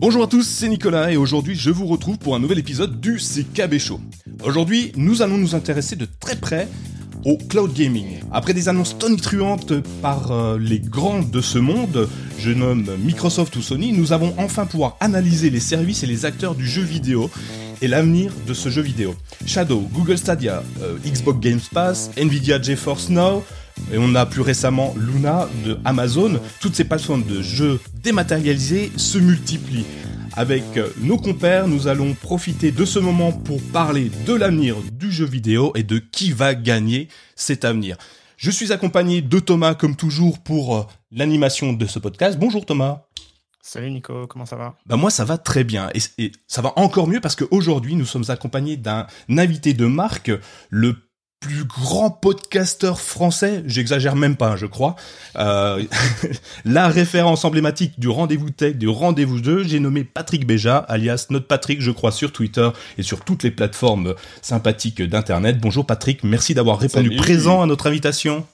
Bonjour à tous, c'est Nicolas et aujourd'hui je vous retrouve pour un nouvel épisode du CKB Show. Aujourd'hui, nous allons nous intéresser de très près au cloud gaming. Après des annonces tonitruantes par euh, les grands de ce monde, je nomme Microsoft ou Sony, nous avons enfin pouvoir analyser les services et les acteurs du jeu vidéo et l'avenir de ce jeu vidéo. Shadow, Google Stadia, euh, Xbox Game Pass, Nvidia GeForce Now, et on a plus récemment Luna de Amazon. Toutes ces plateformes de jeux dématérialisés se multiplient. Avec euh, nos compères, nous allons profiter de ce moment pour parler de l'avenir du jeu vidéo et de qui va gagner cet avenir. Je suis accompagné de Thomas comme toujours pour euh, l'animation de ce podcast. Bonjour Thomas. Salut Nico, comment ça va? Bah moi ça va très bien et, et ça va encore mieux parce qu'aujourd'hui nous sommes accompagnés d'un invité de marque, le plus grand podcasteur français, j'exagère même pas, je crois. Euh, la référence emblématique du rendez-vous tech, du rendez-vous jeu, j'ai nommé Patrick Béja, alias Notre Patrick, je crois, sur Twitter et sur toutes les plateformes sympathiques d'internet. Bonjour Patrick, merci d'avoir répondu Salut. présent à notre invitation.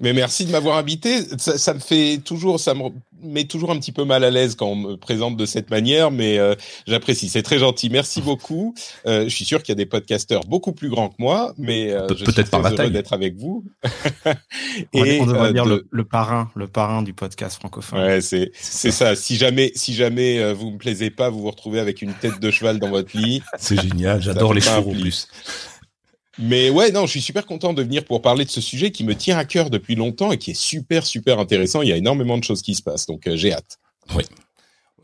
Mais merci de m'avoir invité. Ça, ça me fait toujours, ça me met toujours un petit peu mal à l'aise quand on me présente de cette manière, mais euh, j'apprécie. C'est très gentil. Merci beaucoup. Euh, je suis sûr qu'il y a des podcasteurs beaucoup plus grands que moi, mais euh, Pe- je peut-être suis par la taille. d'être avec vous. On, on devrait euh, dire de- le, le parrain, le parrain du podcast francophone. Ouais, c'est c'est ça. Si jamais, si jamais euh, vous me plaisez pas, vous vous retrouvez avec une tête de cheval dans votre lit. C'est génial, j'adore les fours en plus. Mais ouais, non, je suis super content de venir pour parler de ce sujet qui me tient à cœur depuis longtemps et qui est super super intéressant. Il y a énormément de choses qui se passent, donc euh, j'ai hâte.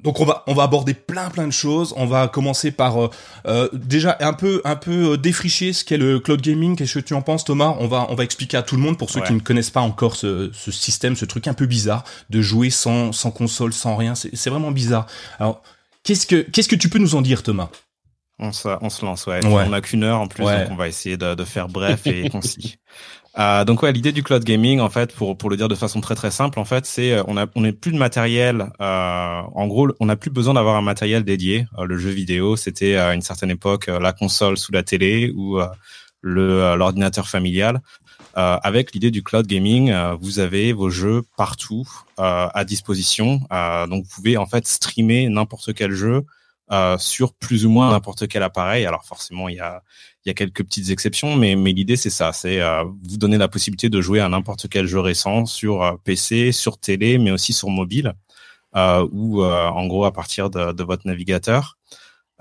Donc on va on va aborder plein plein de choses. On va commencer par euh, euh, déjà un peu un peu euh, défricher ce qu'est le cloud gaming. Qu'est-ce que tu en penses, Thomas? On va on va expliquer à tout le monde pour ceux qui ne connaissent pas encore ce, ce système, ce truc un peu bizarre de jouer sans sans console, sans rien. C'est c'est vraiment bizarre. Alors qu'est-ce que qu'est-ce que tu peux nous en dire, Thomas? On, se, on se lance, ouais. Ouais. On a qu'une heure en plus, Ouais. donc on va essayer de, de faire bref et concis. Euh, donc ouais, l'idée du cloud gaming, en fait, pour pour le dire de façon très très simple, en fait, c'est euh, on a on n'est plus de matériel. Euh, en gros, on n'a plus besoin d'avoir un matériel dédié. Euh, le jeu vidéo, c'était à une certaine époque la console sous la télé ou le l'ordinateur familial. Avec l'idée du cloud gaming, vous avez vos jeux partout à disposition. Donc vous pouvez en fait streamer n'importe quel jeu euh, sur plus ou moins n'importe quel appareil. Alors forcément, il y a, il y a quelques petites exceptions, mais, mais l'idée c'est ça, c'est euh, vous donner la possibilité de jouer à n'importe quel jeu récent sur euh, PC, sur télé, mais aussi sur mobile, euh, ou en gros à partir de, de votre navigateur.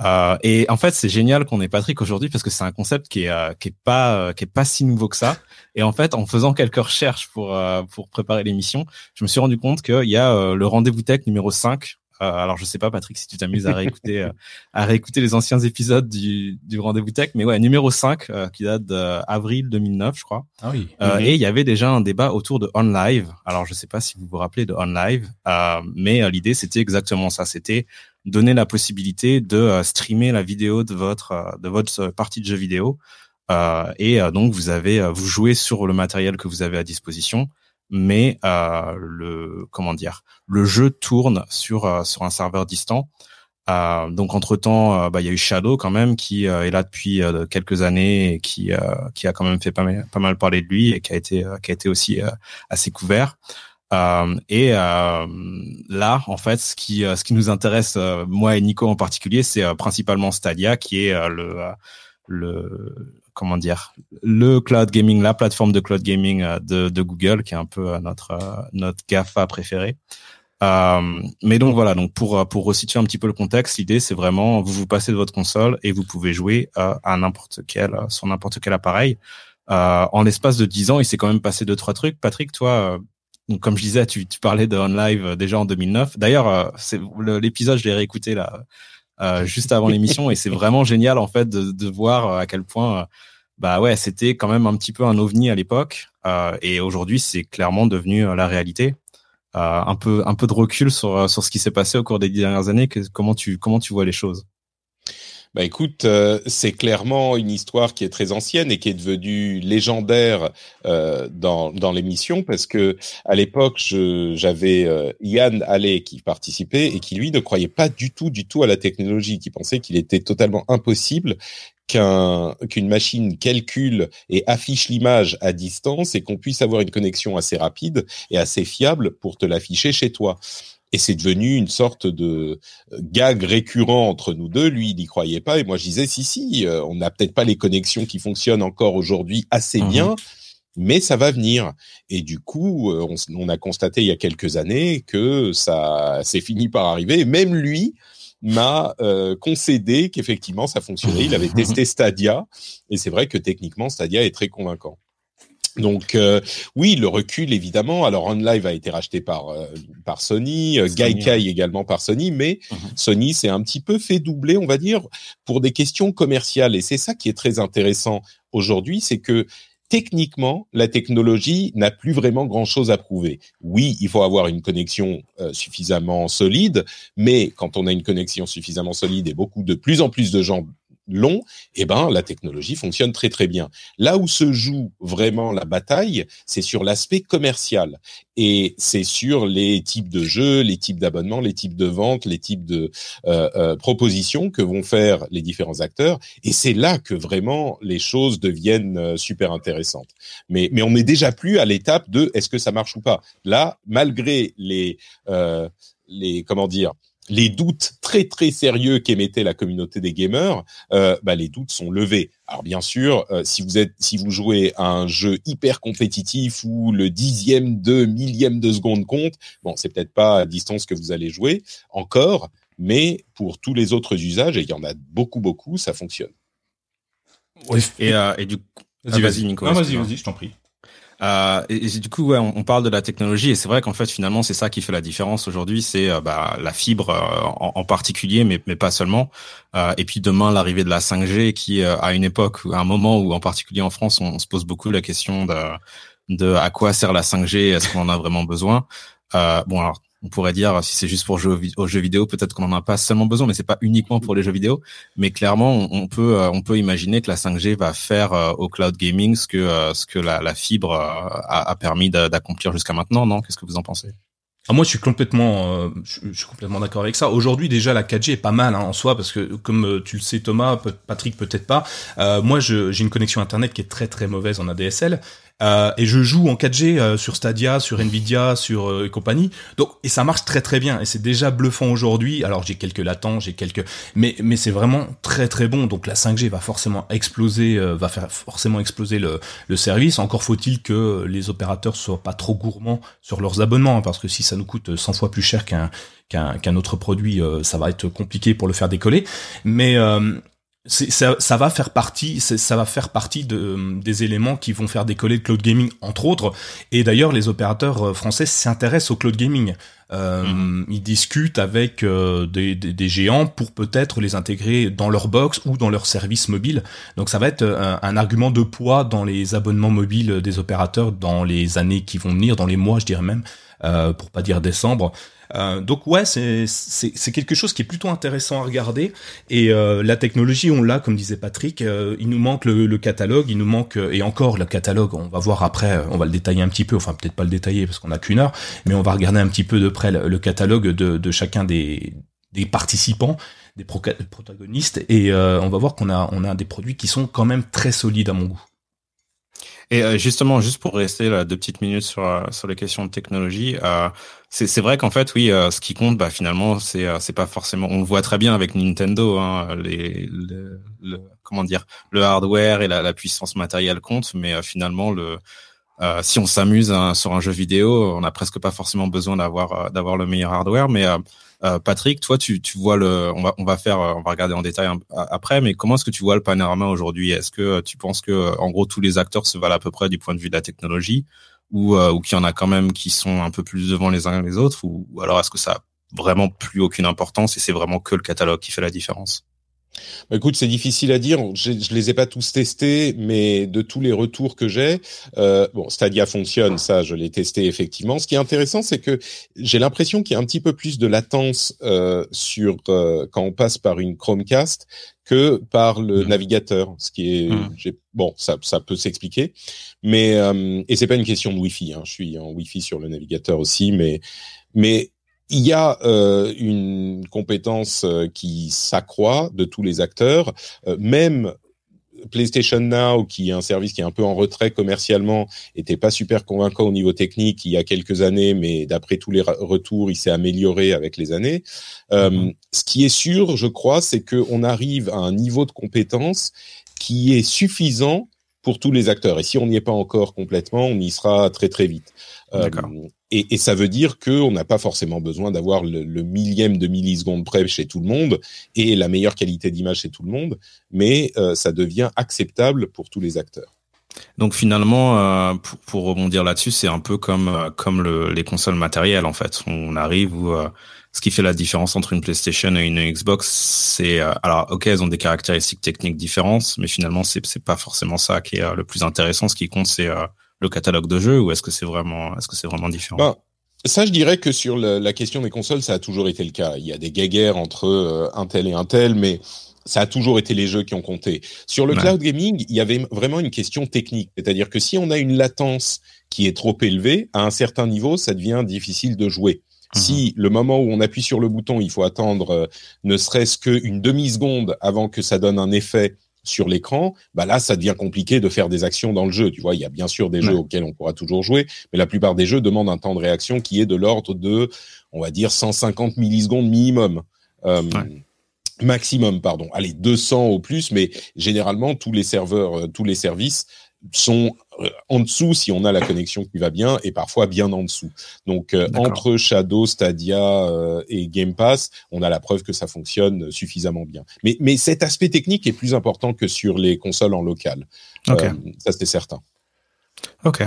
Euh, et en fait, c'est génial qu'on ait Patrick aujourd'hui parce que c'est un concept qui est euh, qui est pas euh, qui est pas si nouveau que ça. Et en fait, en faisant quelques recherches pour pour préparer l'émission, je me suis rendu compte qu'il y a le rendez-vous tech numéro 5 euh, alors je sais pas Patrick si tu t'amuses à réécouter euh, à réécouter les anciens épisodes du, du rendez-vous tech. Mais ouais numéro 5 euh, qui date d'avril 2009 je crois. Ah oui. Euh, Mhm. et il y avait déjà un débat autour de OnLive. Alors je sais pas si vous vous rappelez de OnLive euh, mais euh, l'idée c'était exactement ça. C'était donner la possibilité de euh, streamer la vidéo de votre euh, de votre euh, partie de jeu vidéo. Euh, et euh, donc vous avez euh, vous jouez sur le matériel que vous avez à disposition mais euh, le comment dire le jeu tourne sur euh, sur un serveur distant. Euh, donc entre temps, bah, il y a eu Shadow quand même qui euh, est là depuis euh, quelques années et qui euh, qui a quand même fait pas mal, pas mal parler de lui et qui a été euh, qui a été aussi euh, assez couvert. Euh, et euh, là, en fait, ce qui euh, ce qui nous intéresse euh, moi et Nico en particulier, c'est euh, principalement Stadia qui est euh, le euh, le comment dire le cloud gaming, la plateforme de cloud gaming euh, de, Google, qui est un peu euh, notre euh, notre Gafa préféré. Euh, mais donc voilà, donc pour pour resituer un petit peu le contexte, l'idée c'est vraiment vous vous passez de votre console et vous pouvez jouer euh, à n'importe quel sur n'importe quel appareil. Euh, en l'espace de 10 ans, il s'est quand même passé deux trois trucs. Patrick, toi, donc comme je disais, tu, tu parlais de OnLive déjà en 2009. D'ailleurs, c'est l'épisode je l'ai réécouté là euh, juste avant l'émission et c'est vraiment génial en fait de, de voir euh, à quel point euh, bah ouais c'était quand même un petit peu un ovni à l'époque euh, et aujourd'hui c'est clairement devenu la réalité. Euh, un peu un peu de recul sur sur ce qui s'est passé au cours des dernières années. Que, comment tu comment tu vois les choses? Bah écoute, euh, c'est clairement une histoire qui est très ancienne et qui est devenue légendaire euh, dans, dans l'émission parce que à l'époque, j'avais euh, Yann Allais qui participait et qui lui ne croyait pas du tout, du tout à la technologie, qui pensait qu'il était totalement impossible qu'un qu'une machine calcule et affiche l'image à distance et qu'on puisse avoir une connexion assez rapide et assez fiable pour te l'afficher chez toi. Et c'est devenu une sorte de euh, gag récurrent entre nous deux. Lui, il n'y croyait pas. Et moi, je disais, si, si, euh, on n'a peut-être pas les connexions qui fonctionnent encore aujourd'hui assez mmh bien, mais ça va venir. Et du coup, euh, on, a constaté il y a quelques années que ça s'est fini par arriver. Et même lui m'a concédé qu'effectivement, ça fonctionnait. Il avait testé Stadia. Et c'est vrai que techniquement, Stadia est très convaincant. Donc euh, oui, le recul évidemment. Alors OnLive a été racheté par euh, par Sony, euh, Gaikai également par Sony, mais mhm. Sony s'est un petit peu fait doubler, on va dire, pour des questions commerciales. Et c'est ça qui est très intéressant aujourd'hui, c'est que techniquement, la technologie n'a plus vraiment grand-chose à prouver. Oui, il faut avoir une connexion suffisamment solide, mais quand on a une connexion suffisamment solide et beaucoup de plus en plus de gens long, eh ben la technologie fonctionne très très bien. Là où se joue vraiment la bataille, c'est sur l'aspect commercial et c'est sur les types de jeux, les types d'abonnements, les types de ventes, les types de euh, euh, propositions que vont faire les différents acteurs. Et c'est là que vraiment les choses deviennent euh, super intéressantes. Mais mais on n'est déjà plus à l'étape de est-ce que ça marche ou pas. Là, malgré les les comment dire les doutes très très sérieux qu'émettait la communauté des gamers, euh, bah, les doutes sont levés. Alors bien sûr, euh, si vous êtes, si vous jouez à un jeu hyper compétitif où le dixième de millième de seconde compte, bon, c'est peut-être pas à distance que vous allez jouer encore, mais pour tous les autres usages, et il y en a beaucoup beaucoup, ça fonctionne. Et, euh, et du coup, vas-y, vas-y, Nico. vas-y, vas-y, je t'en prie. Euh, et, du coup, ouais, on, parle de la technologie et c'est vrai qu'en fait, finalement, c'est ça qui fait la différence aujourd'hui, c'est euh, bah, la fibre euh, en, particulier, mais, mais pas seulement. Euh, et puis demain, l'arrivée de la 5G, qui à une époque, à un moment où, en particulier en France, on, se pose beaucoup la question de, de à quoi sert la 5G, est-ce qu'on en a vraiment besoin? bon, alors on pourrait dire si c'est juste pour jouer aux jeux vidéo, peut-être qu'on en a pas seulement besoin, mais c'est pas uniquement pour les jeux vidéo. Mais clairement, on, peut euh, on peut imaginer que la 5G va faire euh, au cloud gaming ce que euh, ce que la, fibre a, a, permis d'accomplir jusqu'à maintenant. Non? Qu'est-ce que vous en pensez? Ah, moi, je suis complètement, je, suis complètement d'accord avec ça. Aujourd'hui, déjà, la 4G est pas mal hein, en soi parce que, comme tu le sais, Thomas, Patrick, peut-être pas. moi, j'ai une connexion internet qui est très très mauvaise en ADSL euh, et je joue en 4G euh, sur Stadia, sur Nvidia, sur euh, et compagnie. Donc et ça marche très très bien et c'est déjà bluffant aujourd'hui. Alors j'ai quelques latents, j'ai quelques mais mais c'est vraiment très très bon. Donc la 5G va forcément exploser va faire forcément exploser le, le service. Encore faut-il que les opérateurs soient pas trop gourmands sur leurs abonnements hein, parce que si ça nous coûte 100 fois plus cher qu'un qu'un autre produit, ça va être compliqué pour le faire décoller. Mais ça, ça, va faire partie, ça va faire partie de, des éléments qui vont faire décoller le cloud gaming, entre autres. Et d'ailleurs, les opérateurs euh, français s'intéressent au cloud gaming. Euh, mhm. Ils discutent avec euh, des, des, des, géants pour peut-être les intégrer dans leur box ou dans leur service mobile. Donc ça va être un, un, argument de poids dans les abonnements mobiles des opérateurs dans les années qui vont venir, dans les mois, je dirais même, euh, pour pas dire décembre. Euh, donc ouais, c'est quelque chose qui est plutôt intéressant à regarder. Et euh, la technologie, on l'a, comme disait Patrick. Euh, il nous manque le, le, catalogue, il nous manque et encore le catalogue. On va voir après, on va le détailler un petit peu. Enfin, peut-être pas le détailler parce qu'on a qu'une heure, mais on va regarder un petit peu de près le, catalogue de, de chacun des des participants, des protagonistes, et on va voir qu'on a on a des produits qui sont quand même très solides à mon goût. Et euh, justement, juste pour rester là deux petites minutes sur euh, sur les questions de technologie, euh, c'est vrai qu'en fait, oui, euh, ce qui compte, bah finalement, c'est c'est pas forcément. On le voit très bien avec Nintendo, hein, le, comment dire, le hardware et la, puissance matérielle comptent, mais finalement le si on s'amuse hein, sur un jeu vidéo, on n'a presque pas forcément besoin d'avoir d'avoir le meilleur hardware, mais euh, Patrick, toi, tu, tu vois le, on va, faire, on va regarder en détail après, mais comment est-ce que tu vois le panorama aujourd'hui? Est-ce que euh, tu penses que, euh, en gros, tous les acteurs se valent à peu près du point de vue de la technologie, ou, ou qu'il y en a quand même qui sont un peu plus devant les uns les autres, ou, alors est-ce que ça a vraiment plus aucune importance et c'est vraiment que le catalogue qui fait la différence? Bah, écoute, c'est difficile à dire. Je, je les ai pas tous testés, mais de tous les retours que j'ai, euh, bon, Stadia fonctionne, ça, je l'ai testé effectivement. Ce qui est intéressant, c'est que j'ai l'impression qu'il y a un petit peu plus de latence euh, sur euh, quand on passe par une Chromecast que par le Mm. navigateur. Ce qui est, Mm. j'ai- bon, ça, ça peut s'expliquer, mais euh, et c'est pas une question de Wi-Fi. Hein. Je suis en Wi-Fi sur le navigateur aussi, mais mais il y a euh, une compétence euh, qui s'accroît de tous les acteurs, Euh, même PlayStation Now, qui est un service qui est un peu en retrait commercialement, était pas super convaincant au niveau technique il y a quelques années, mais d'après tous les retours, il s'est amélioré avec les années. Euh, Mhm. Ce qui est sûr, je crois, c'est qu'on arrive à un niveau de compétence qui est suffisant pour tous les acteurs. Et si on n'y est pas encore complètement, on y sera très très vite. Euh, D'accord. Et, et ça veut dire qu'on n'a pas forcément besoin d'avoir le, le millième de milliseconde près chez tout le monde et la meilleure qualité d'image chez tout le monde, mais euh, ça devient acceptable pour tous les acteurs. Donc finalement, euh, pour, pour rebondir là-dessus, c'est un peu comme euh, comme le, les consoles matérielles en fait. On arrive où euh, ce qui fait la différence entre une PlayStation et une Xbox, c'est euh, alors ok, elles ont des caractéristiques techniques différentes, mais finalement c'est c'est pas forcément ça qui est le plus intéressant. Ce qui compte, c'est le catalogue de jeux ou est-ce que c'est vraiment est-ce que c'est vraiment différent? Ben, ça, je dirais que sur la question des consoles, ça a toujours été le cas. Il y a des guéguerres entre euh, un tel et un tel, mais ça a toujours été les jeux qui ont compté. Sur le Ouais. cloud gaming, il y avait vraiment une question technique. C'est-à-dire que si on a une latence qui est trop élevée, à un certain niveau, ça devient difficile de jouer. Si le moment où on appuie sur le bouton, il faut attendre euh, ne serait-ce qu'une demi-seconde avant que ça donne un effet sur l'écran, bah là, ça devient compliqué de faire des actions dans le jeu. Tu vois, il y a bien sûr des Ouais. jeux auxquels on pourra toujours jouer, mais la plupart des jeux demandent un temps de réaction qui est de l'ordre de, on va dire, 150 millisecondes minimum. Euh, Ouais. Maximum, pardon. Allez, 200 au plus, mais généralement, tous les serveurs, euh, tous les services sont euh, en dessous si on a la connexion qui va bien et parfois bien en dessous. Donc, euh, entre Shadow, Stadia euh, et Game Pass, on a la preuve que ça fonctionne suffisamment bien. Mais, mais cet aspect technique est plus important que sur les consoles en local. Euh, ça, c'est certain. Ok.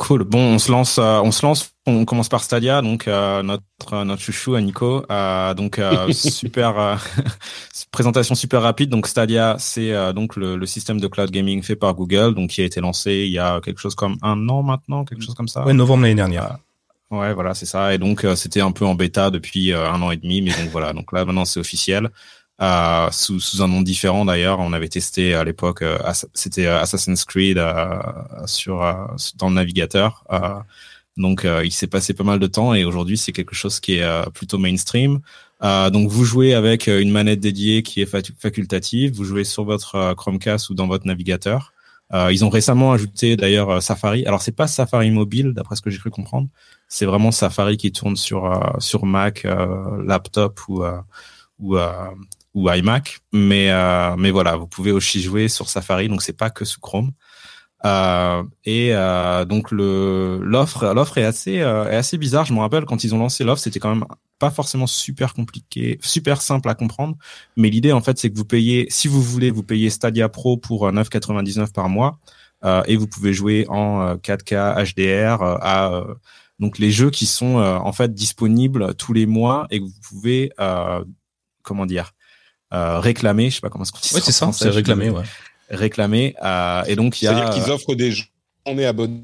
Cool. Bon, on se lance, euh, on se lance. On commence par Stadia, donc euh, notre euh, notre chouchou à Nico. Euh, donc super présentation super rapide. Donc Stadia, c'est donc le, le système de cloud gaming fait par Google, donc qui a été lancé il y a quelque chose comme un an maintenant, quelque chose comme ça. Ouais, novembre l'année dernière. Ouais, voilà, c'est ça. Et donc c'était un peu en bêta depuis un an et demi, mais donc voilà. Donc là maintenant c'est officiel. Euh, sous, un nom différent d'ailleurs. On avait testé à l'époque, euh, c'était euh, Assassin's Creed euh, sur dans le navigateur. Donc il s'est passé pas mal de temps et aujourd'hui c'est quelque chose qui est plutôt mainstream. Donc vous jouez avec une manette dédiée qui est facultative. Vous jouez sur votre Chromecast ou dans votre navigateur. Ils ont récemment ajouté d'ailleurs Safari. Alors c'est pas Safari mobile d'après ce que j'ai cru comprendre. C'est vraiment Safari qui tourne sur sur Mac, laptop ou ou iMac, mais euh, mais voilà, vous pouvez aussi jouer sur Safari, donc c'est pas que sous Chrome. Euh, et euh, donc l'offre l'offre est assez euh, est assez bizarre. Je me rappelle quand ils ont lancé l'offre, c'était quand même pas forcément super compliqué, super simple à comprendre. Mais l'idée en fait, c'est que vous payez, si vous voulez, vous payez Stadia Pro pour euh, 9,99 par mois, et vous pouvez jouer en euh, 4K HDR à donc les jeux qui sont en fait disponibles tous les mois et que vous pouvez euh, comment dire euh, réclamer, je sais pas comment est-ce qu'on dit Ouais, en c'est ça, français, c'est réclamé, ouais. réclamer euh, et donc il y a C'est-à-dire qu'ils offrent des jeux. On est abonné.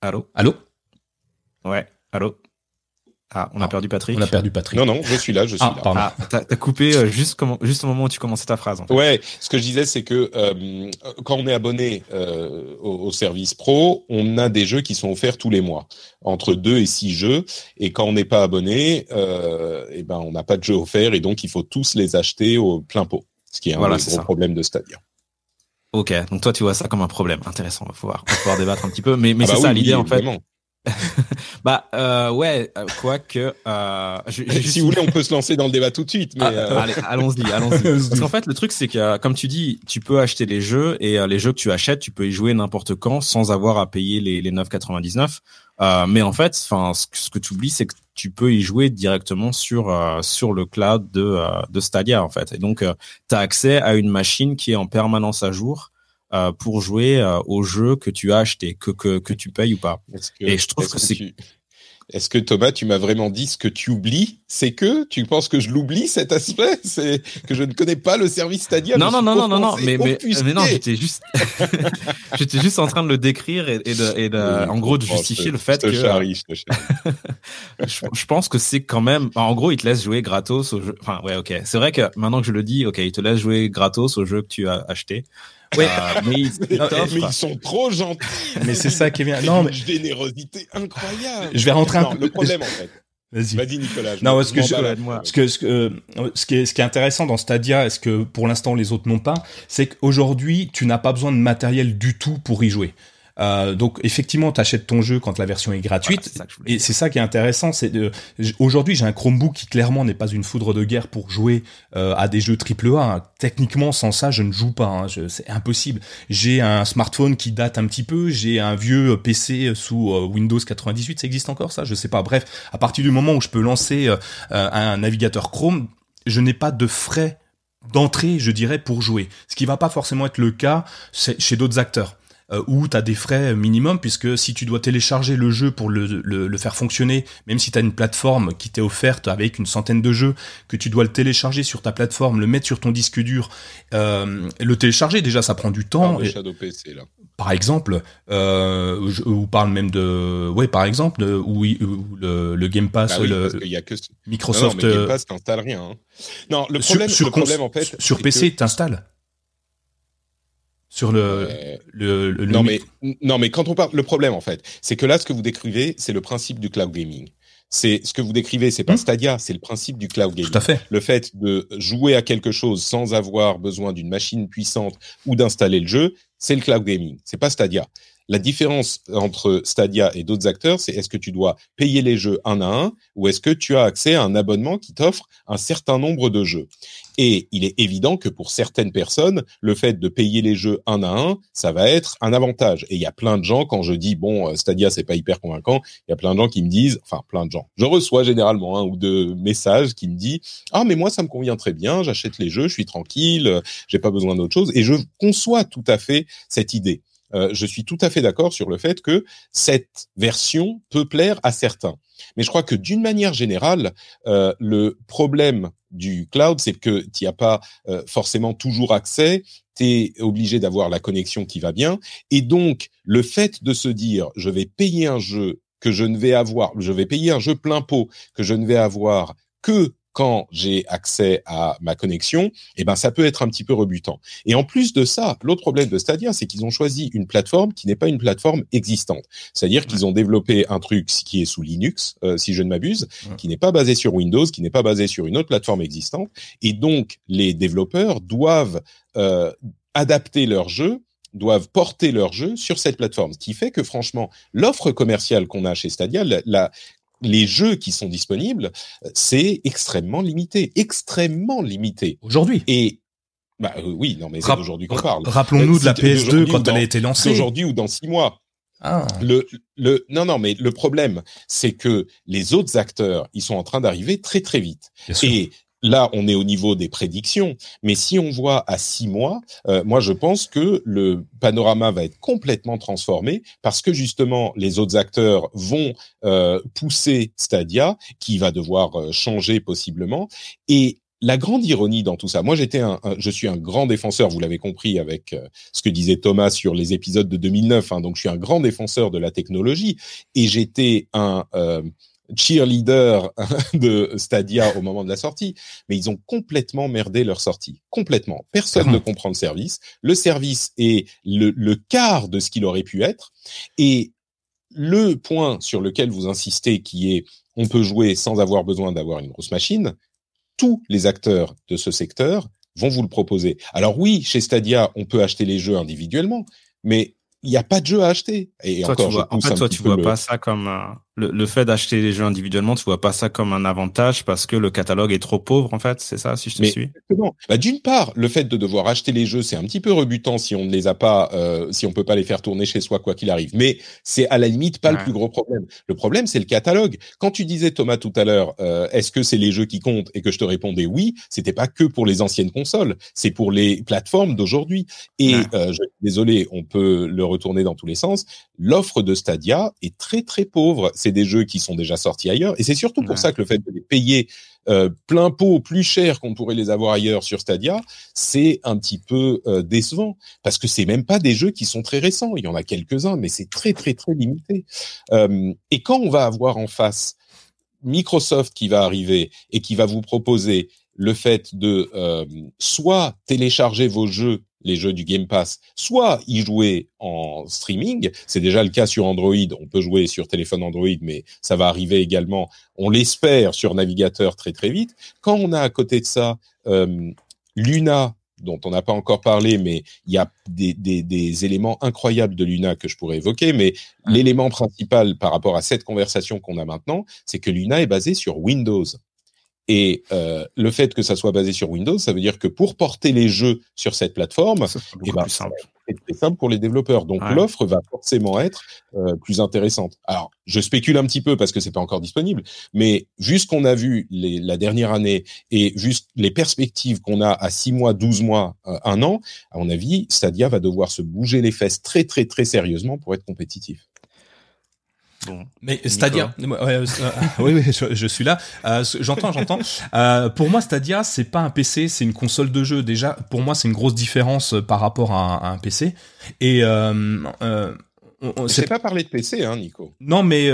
allô? Allô? Ouais allô? Ah on a Ah, perdu Patrick On a perdu Patrick. Non, non, je suis là, je suis Ah, là. pardon. ah t'as coupé euh, juste comment juste au moment où tu commençais ta phrase en fait. Ouais, ce que je disais, c'est que euh, quand on est abonné euh, au, au service pro, on a des jeux qui sont offerts tous les mois, entre deux et six jeux. Et quand on n'est pas abonné, euh, eh ben on n'a pas de jeux offerts et donc il faut tous les acheter au plein pot, ce qui est un Voilà, des c'est gros ça. problèmes de Stadia. ok donc toi tu vois ça comme un problème intéressant on va pouvoir, on va pouvoir débattre un petit peu mais mais Ah bah c'est oui, ça l'idée oui, en fait évidemment. bah euh, ouais euh, quoique euh, je- juste Si vous voulez, on peut se lancer dans le débat tout de suite. Mais Ah, euh, Allez, allons-y, allons-y. Parce qu'en fait, le truc, c'est que, euh, comme tu dis, tu peux acheter les jeux et euh, les jeux que tu achètes, tu peux y jouer n'importe quand sans avoir à payer les, les 9,99. Euh, mais en fait, enfin, ce, que- ce que tu oublies, c'est que tu peux y jouer directement sur euh, sur le cloud de euh, de Stadia en fait. Et donc, tu as accès à une machine qui est en permanence à jour euh, pour jouer euh, aux jeux que tu as achetés, que que que tu payes ou pas. est-ce que, Et je trouve que c'est- tu- est-ce que Thomas, tu m'as vraiment dit ce que tu oublies? C'est que tu penses que je l'oublie cet aspect? C'est que je ne connais pas le service Stadia Non, non, non, non, non, non, mais, mais, mais, non, j'étais juste, j'étais juste en train de le décrire et, et de, et de en gros, de justifier le fait que. Charrie, je, te je, je, pense que c'est quand même, en gros, il te laisse jouer gratos au jeu. Enfin, ouais, ok. C'est vrai que maintenant que je le dis, ok, il te laisse jouer gratos au jeu que tu as acheté. Oui, euh, mais, ils, mais, ils sont trop gentils. Mais c'est ça qui est bien. Non, mais une générosité incroyable. Je vais rentrer non, un peu. Le problème en fait. Vas-y. Vas-y Nicolas. Non, parce que, je, ce que, ce que, euh, ce qui est, ce qui est intéressant dans Stadia, est-ce que pour l'instant les autres n'ont pas, c'est qu'aujourd'hui tu n'as pas besoin de matériel du tout pour y jouer. Euh, donc effectivement, tu achètes ton jeu quand la version est gratuite, voilà, est et c'est ça qui est intéressant. C'est de aujourd'hui j'ai un Chromebook qui clairement n'est pas une foudre de guerre pour jouer euh, à des jeux triple A. Hein. Techniquement, sans ça, je ne joue pas. Hein. C'est impossible. J'ai un smartphone qui date un petit peu. J'ai un vieux PC sous euh, Windows 98. Ça existe encore ça? Je sais pas. Bref, à partir du moment où je peux lancer euh, un navigateur Chrome, je n'ai pas de frais d'entrée, je dirais, pour jouer. Ce qui va pas forcément être le cas chez d'autres acteurs euh, où tu as des frais minimum, puisque si tu dois télécharger le jeu pour le, le, le faire fonctionner, même si tu as une plateforme qui t'est offerte avec une centaine de jeux, que tu dois le télécharger sur ta plateforme, le mettre sur ton disque dur, euh, le télécharger, déjà ça prend du temps. Et, Shadow PC, là. Par exemple, euh, je, ou parle même de, ouais, par exemple, où, où le, le, Game Pass, bah oui, le y a que... Microsoft. Non, non, mais Game Pass t'installes rien. Hein. Non, le problème, sur, sur, le problème en fait, sur PC, que... t'installes sur le, euh, le, le, non mais non mais quand on parle le problème en fait c'est que là ce que vous décrivez c'est le principe du cloud gaming c'est ce que vous décrivez c'est pas mmh. Stadia c'est le principe du cloud gaming Tout à fait. le fait de jouer à quelque chose sans avoir besoin d'une machine puissante ou d'installer le jeu c'est le cloud gaming c'est pas Stadia la différence entre Stadia et d'autres acteurs, c'est est-ce que tu dois payer les jeux un à un ou est-ce que tu as accès à un abonnement qui t'offre un certain nombre de jeux. Et il est évident que pour certaines personnes, le fait de payer les jeux un à un, ça va être un avantage. Et il y a plein de gens, quand je dis, bon, Stadia, c'est pas hyper convaincant, il y a plein de gens qui me disent, enfin, plein de gens. Je reçois généralement un ou deux messages qui me disent, ah, mais moi, ça me convient très bien, j'achète les jeux, je suis tranquille, j'ai pas besoin d'autre chose. Et je conçois tout à fait cette idée. Euh, je suis tout à fait d'accord sur le fait que cette version peut plaire à certains. Mais je crois que d'une manière générale, euh, le problème du cloud, c'est que tu n'y as pas euh, forcément toujours accès, tu es obligé d'avoir la connexion qui va bien. Et donc, le fait de se dire, je vais payer un jeu que je ne vais avoir, je vais payer un jeu plein pot que je ne vais avoir que quand j'ai accès à ma connexion, eh ben ça peut être un petit peu rebutant. Et en plus de ça, l'autre problème de Stadia, c'est qu'ils ont choisi une plateforme qui n'est pas une plateforme existante. C'est-à-dire qu'ils ont développé un truc qui est sous Linux, euh, si je ne m'abuse, qui n'est pas basé sur Windows, qui n'est pas basé sur une autre plateforme existante. Et donc les développeurs doivent euh, adapter leur jeu doivent porter leur jeu sur cette plateforme. Ce qui fait que franchement, l'offre commerciale qu'on a chez Stadia, la, la, les jeux qui sont disponibles, c'est extrêmement limité, extrêmement limité. Aujourd'hui. Et bah euh, oui, non mais c'est d'aujourd'hui qu'on parle. Rappelons-nous de la PS2 quand elle a été lancée. Aujourd'hui ou dans six mois. Ah. Le, le, non, non, mais le problème, c'est que les autres acteurs, ils sont en train d'arriver très très vite. Et là, on est au niveau des prédictions, mais si on voit à six mois, euh, moi, je pense que le panorama va être complètement transformé parce que justement, les autres acteurs vont euh, pousser Stadia, qui va devoir euh, changer possiblement, et la grande ironie dans tout ça, moi j'étais un, je suis un grand défenseur, vous l'avez compris avec euh, ce que disait Thomas sur les épisodes de 2009, hein, donc je suis un grand défenseur de la technologie. Et j'étais un euh, cheerleader de Stadia au moment de la sortie, mais ils ont complètement merdé leur sortie. Complètement. Personne ne comprend le service. Le service est le, le quart de ce qu'il aurait pu être. Et le point sur lequel vous insistez, qui est on peut jouer sans avoir besoin d'avoir une grosse machine, tous les acteurs de ce secteur vont vous le proposer. Alors oui, chez Stadia, on peut acheter les jeux individuellement, mais il n'y a pas de jeu à acheter. Et toi, encore, tu vois, en fait, toi, tu vois le... pas ça comme le, le, fait d'acheter les jeux individuellement, tu vois pas ça comme un avantage parce que le catalogue est trop pauvre, en fait. C'est ça, si je te Mais, suis? Bah, d'une part, le fait de devoir acheter les jeux, c'est un petit peu rebutant si on ne les a pas, euh, si on peut pas les faire tourner chez soi quoi qu'il arrive. Mais c'est à la limite pas ouais. le plus gros problème. Le problème, c'est le catalogue. Quand tu disais Thomas tout à l'heure, euh, est-ce que c'est les jeux qui comptent et que je te répondais oui, c'était pas que pour les anciennes consoles, c'est pour les plateformes d'aujourd'hui. Et ouais. euh, je, désolé, on peut le retourner dans tous les sens. L'offre de Stadia est très très pauvre c'est des jeux qui sont déjà sortis ailleurs. Et c'est surtout pour ça que le fait de les payer euh, plein pot plus cher qu'on pourrait les avoir ailleurs sur Stadia, c'est un petit peu euh, décevant parce que c'est même pas des jeux qui sont très récents. Il y en a quelques-uns, mais c'est très très très limité. Euh, et quand on va avoir en face Microsoft qui va arriver et qui va vous proposer le fait de soit télécharger vos jeux les jeux du Game Pass, soit y jouer en streaming. C'est déjà le cas sur Android. On peut jouer sur téléphone Android, mais ça va arriver également, on l'espère, sur navigateur très très vite. Quand on a à côté de ça euh, Luna, dont on n'a pas encore parlé, mais il y a des, des, des, éléments incroyables de Luna que je pourrais évoquer. Mais l'élément principal par rapport à cette conversation qu'on a maintenant, c'est que Luna est basé sur Windows. Et euh, le fait que ça soit basé sur Windows, ça veut dire que pour porter les jeux sur cette plateforme, eh ben, c'est très simple pour les développeurs. Donc l'offre va forcément être euh, plus intéressante. Alors, je spécule un petit peu parce que c'est pas encore disponible, mais vu ce qu'on a vu les, la dernière année et vu les perspectives qu'on a à 6 mois, 12 mois, euh, un an, à mon avis, Stadia va devoir se bouger les fesses très très très sérieusement pour être compétitif. Bon, mais Stadia, euh, oui, oui, je, suis là. Euh, j'entends, j'entends. Euh, pour moi, Stadia, c'est pas un PC, c'est une console de jeu. Déjà, pour moi, c'est une grosse différence par rapport à un, PC. Et euh, on, c'est pas parler de PC, hein, Nico. Non, mais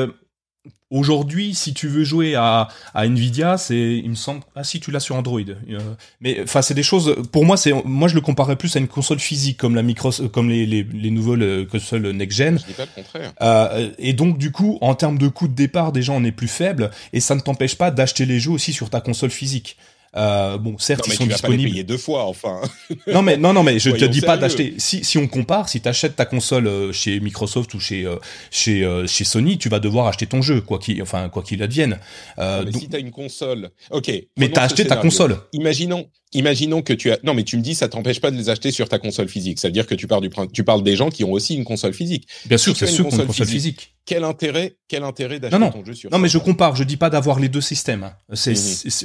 Aujourd'hui, si tu veux jouer à, à Nvidia, c'est, il me semble, ah si tu l'as sur Android. Euh, mais enfin, c'est des choses. Pour moi, c'est, moi je le comparais plus à une console physique comme la Microsoft, comme les les, les nouvelles euh, consoles next gen. Je dis pas le contraire. Euh, et donc du coup, en termes de coût de départ, déjà on est plus faible, et ça ne t'empêche pas d'acheter les jeux aussi sur ta console physique. Euh, bon, certes, ils sont tu disponibles. Vas pas les payer deux fois, enfin. non mais non non mais je te dis pas d'acheter. Si si on compare, si tu achètes ta console euh, chez Microsoft ou chez euh, chez euh, chez Sony, tu vas devoir acheter ton jeu quoi qu'il enfin quoi qu'il advienne. Euh, mais donc... si t'as une console, ok. Mais t'as acheté ta console. Imaginons Imaginons que tu as. Non, mais tu me dis, ça t'empêche pas de les acheter sur ta console physique. Ça veut dire que tu parles du tu parles des gens qui ont aussi une console physique. Bien sûr, c'est sûr une console physique. Quel intérêt, quel intérêt d'acheter ton jeu sur Non, mais je compare. Je dis pas d'avoir les deux systèmes. Hein. C'est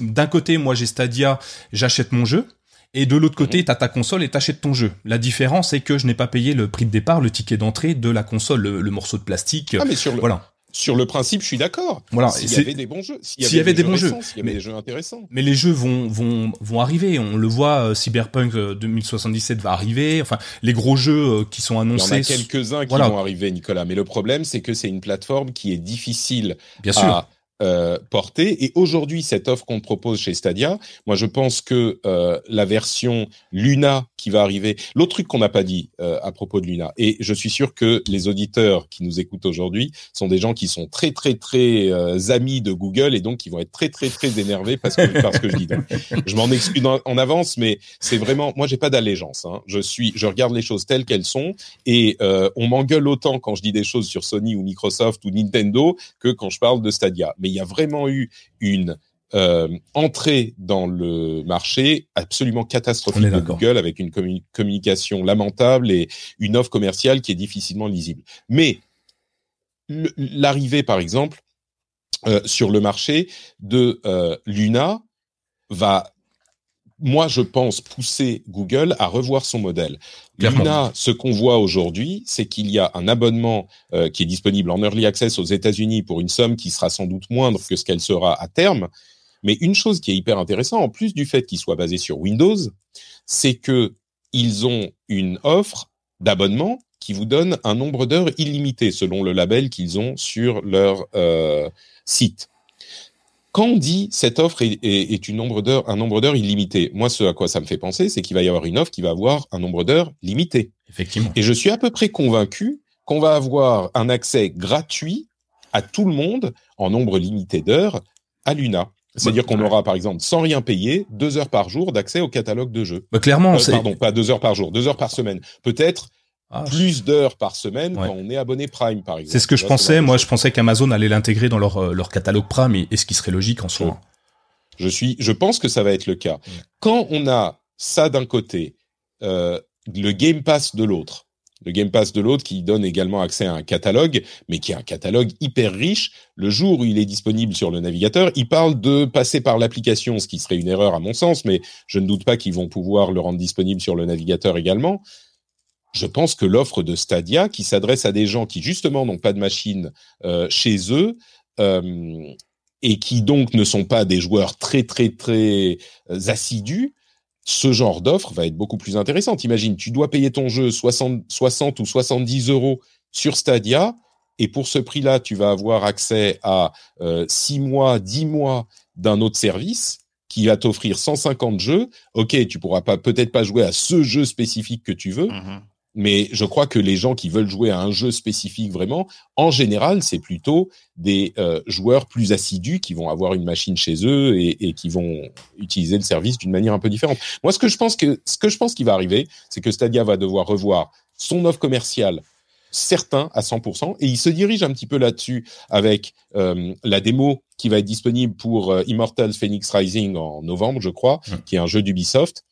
mhm. d'un côté, moi j'ai Stadia, j'achète mon jeu. Et de l'autre côté, mmh. tu as ta console et t'achètes ton jeu. La différence, c'est que je n'ai pas payé le prix de départ, le ticket d'entrée de la console, le, morceau de plastique. Ah, mais sur le, voilà sur le principe, je suis d'accord. Voilà. S'il y avait des bons jeux, s'il y, avait des, bons jeux, s'il y avait des jeux intéressants. Mais les jeux vont vont vont arriver. On le voit, euh, Cyberpunk 2077 euh, va arriver. Enfin, les gros jeux euh, qui sont annoncés. Il y en a quelques-uns qui vont arriver, Nicolas. Mais le problème, c'est que c'est une plateforme qui est difficile Bien sûr. Euh, portée. Et aujourd'hui, cette offre qu'on propose chez Stadia, moi je pense que euh, la version Luna qui va arriver, l'autre truc qu'on n'a pas dit euh, à propos de Luna, et je suis sûr que les auditeurs qui nous écoutent aujourd'hui sont des gens qui sont très très très amis de Google et donc qui vont être très très très énervés parce que parce que je dis. je m'en excuse en, avance, mais c'est vraiment, moi j'ai pas d'allégeance. Hein. Je suis, je regarde les choses telles qu'elles sont et on m'engueule autant quand je dis des choses sur Sony ou Microsoft ou Nintendo que quand je parle de Stadia. Mais il y a vraiment eu une euh, entrée dans le marché absolument catastrophique de Google avec une communication lamentable et une offre commerciale qui est difficilement lisible. Mais l'arrivée, par exemple, euh, sur le marché de euh, Luna va moi, je pense pousser Google à revoir son modèle. Luna, ce qu'on voit aujourd'hui, c'est qu'il y a un abonnement euh, qui est disponible en early access aux États-Unis pour une somme qui sera sans doute moindre que ce qu'elle sera à terme. Mais une chose qui est hyper intéressante, en plus du fait qu'il soit basé sur Windows, c'est que ils ont une offre d'abonnement qui vous donne un nombre d'heures illimité selon le label qu'ils ont sur leur euh, site. Quand on dit cette offre est, est, une nombre d'heures, un nombre d'heures illimité, moi, ce à quoi ça me fait penser, c'est qu'il va y avoir une offre qui va avoir un nombre d'heures limité. Effectivement. Et je suis à peu près convaincu qu'on va avoir un accès gratuit à tout le monde en nombre limité d'heures à Luna. C'est-à-dire qu'on aura, par exemple, sans rien payer, deux heures par jour d'accès au catalogue de jeux. Bah, clairement, euh, pardon, pas deux heures par jour, deux heures par semaine. Peut-être ah, plus d'heures par semaine quand on est abonné Prime, par exemple. C'est ce que je pensais. Moi, je pensais qu'Amazon allait l'intégrer dans leur, euh, leur catalogue Prime et, ce qui serait logique en soi. Je suis, je pense que ça va être le cas. Quand on a ça d'un côté, euh, le Game Pass de l'autre, le Game Pass de l'autre qui donne également accès à un catalogue, mais qui est un catalogue hyper riche. Le jour où il est disponible sur le navigateur, il parle de passer par l'application, ce qui serait une erreur à mon sens, mais je ne doute pas qu'ils vont pouvoir le rendre disponible sur le navigateur également je pense que l'offre de Stadia, qui s'adresse à des gens qui justement n'ont pas de machine euh, chez eux, euh, et qui donc ne sont pas des joueurs très très très euh, assidus, ce genre d'offre va être beaucoup plus intéressante. Imagine, tu dois payer ton jeu 60, 60 ou 70 euros sur Stadia, et pour ce prix-là, tu vas avoir accès à euh, 6 mois, 10 mois d'un autre service qui va t'offrir 150 jeux. Ok, tu pourras pas peut-être pas jouer à ce jeu spécifique que tu veux, Mhm. Mais je crois que les gens qui veulent jouer à un jeu spécifique vraiment, en général, c'est plutôt des euh, joueurs plus assidus qui vont avoir une machine chez eux et, et qui vont utiliser le service d'une manière un peu différente. Moi, ce que je pense que ce que je pense qui va arriver, c'est que Stadia va devoir revoir son offre commerciale certain à 100% et il se dirige un petit peu là-dessus avec euh, la démo qui va être disponible pour euh, Immortals Phoenix Rising en novembre, je crois, Mm. qui est un jeu d'Ubisoft.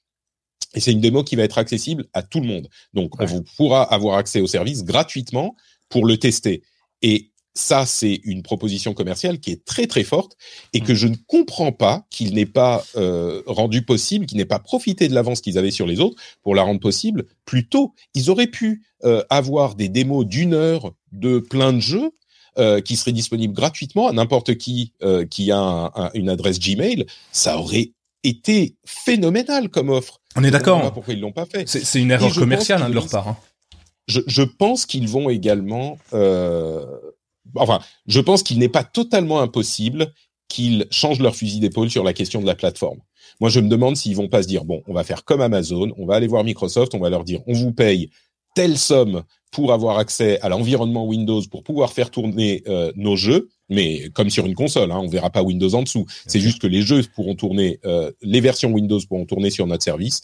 Et c'est une démo qui va être accessible à tout le monde. Donc, on vous pourra avoir accès au service gratuitement pour le tester. Et ça, c'est une proposition commerciale qui est très très forte et que je ne comprends pas qu'il n'ait pas euh, rendu possible, qu'il n'ait pas profité de l'avance qu'ils avaient sur les autres pour la rendre possible plus tôt. Ils auraient pu euh, avoir des démos d'une heure de plein de jeux euh, qui seraient disponibles gratuitement à n'importe qui euh, qui a un- un- une adresse Gmail. Ça aurait été phénoménal comme offre. On est d'accord. pourquoi ils l'ont pas fait. C'est une erreur commerciale hein, de leur part. hein. Je, je pense qu'ils vont également. Euh, enfin, je pense qu'il n'est pas totalement impossible qu'ils changent leur fusil d'épaule sur la question de la plateforme. Moi, je me demande s'ils vont pas se dire bon, on va faire comme Amazon, on va aller voir Microsoft, on va leur dire on vous paye telle somme pour avoir accès à l'environnement Windows pour pouvoir faire tourner euh, nos jeux, mais comme sur une console, hein, on verra pas Windows en dessous. C'est juste que les jeux pourront tourner, euh, les versions Windows pourront tourner sur notre service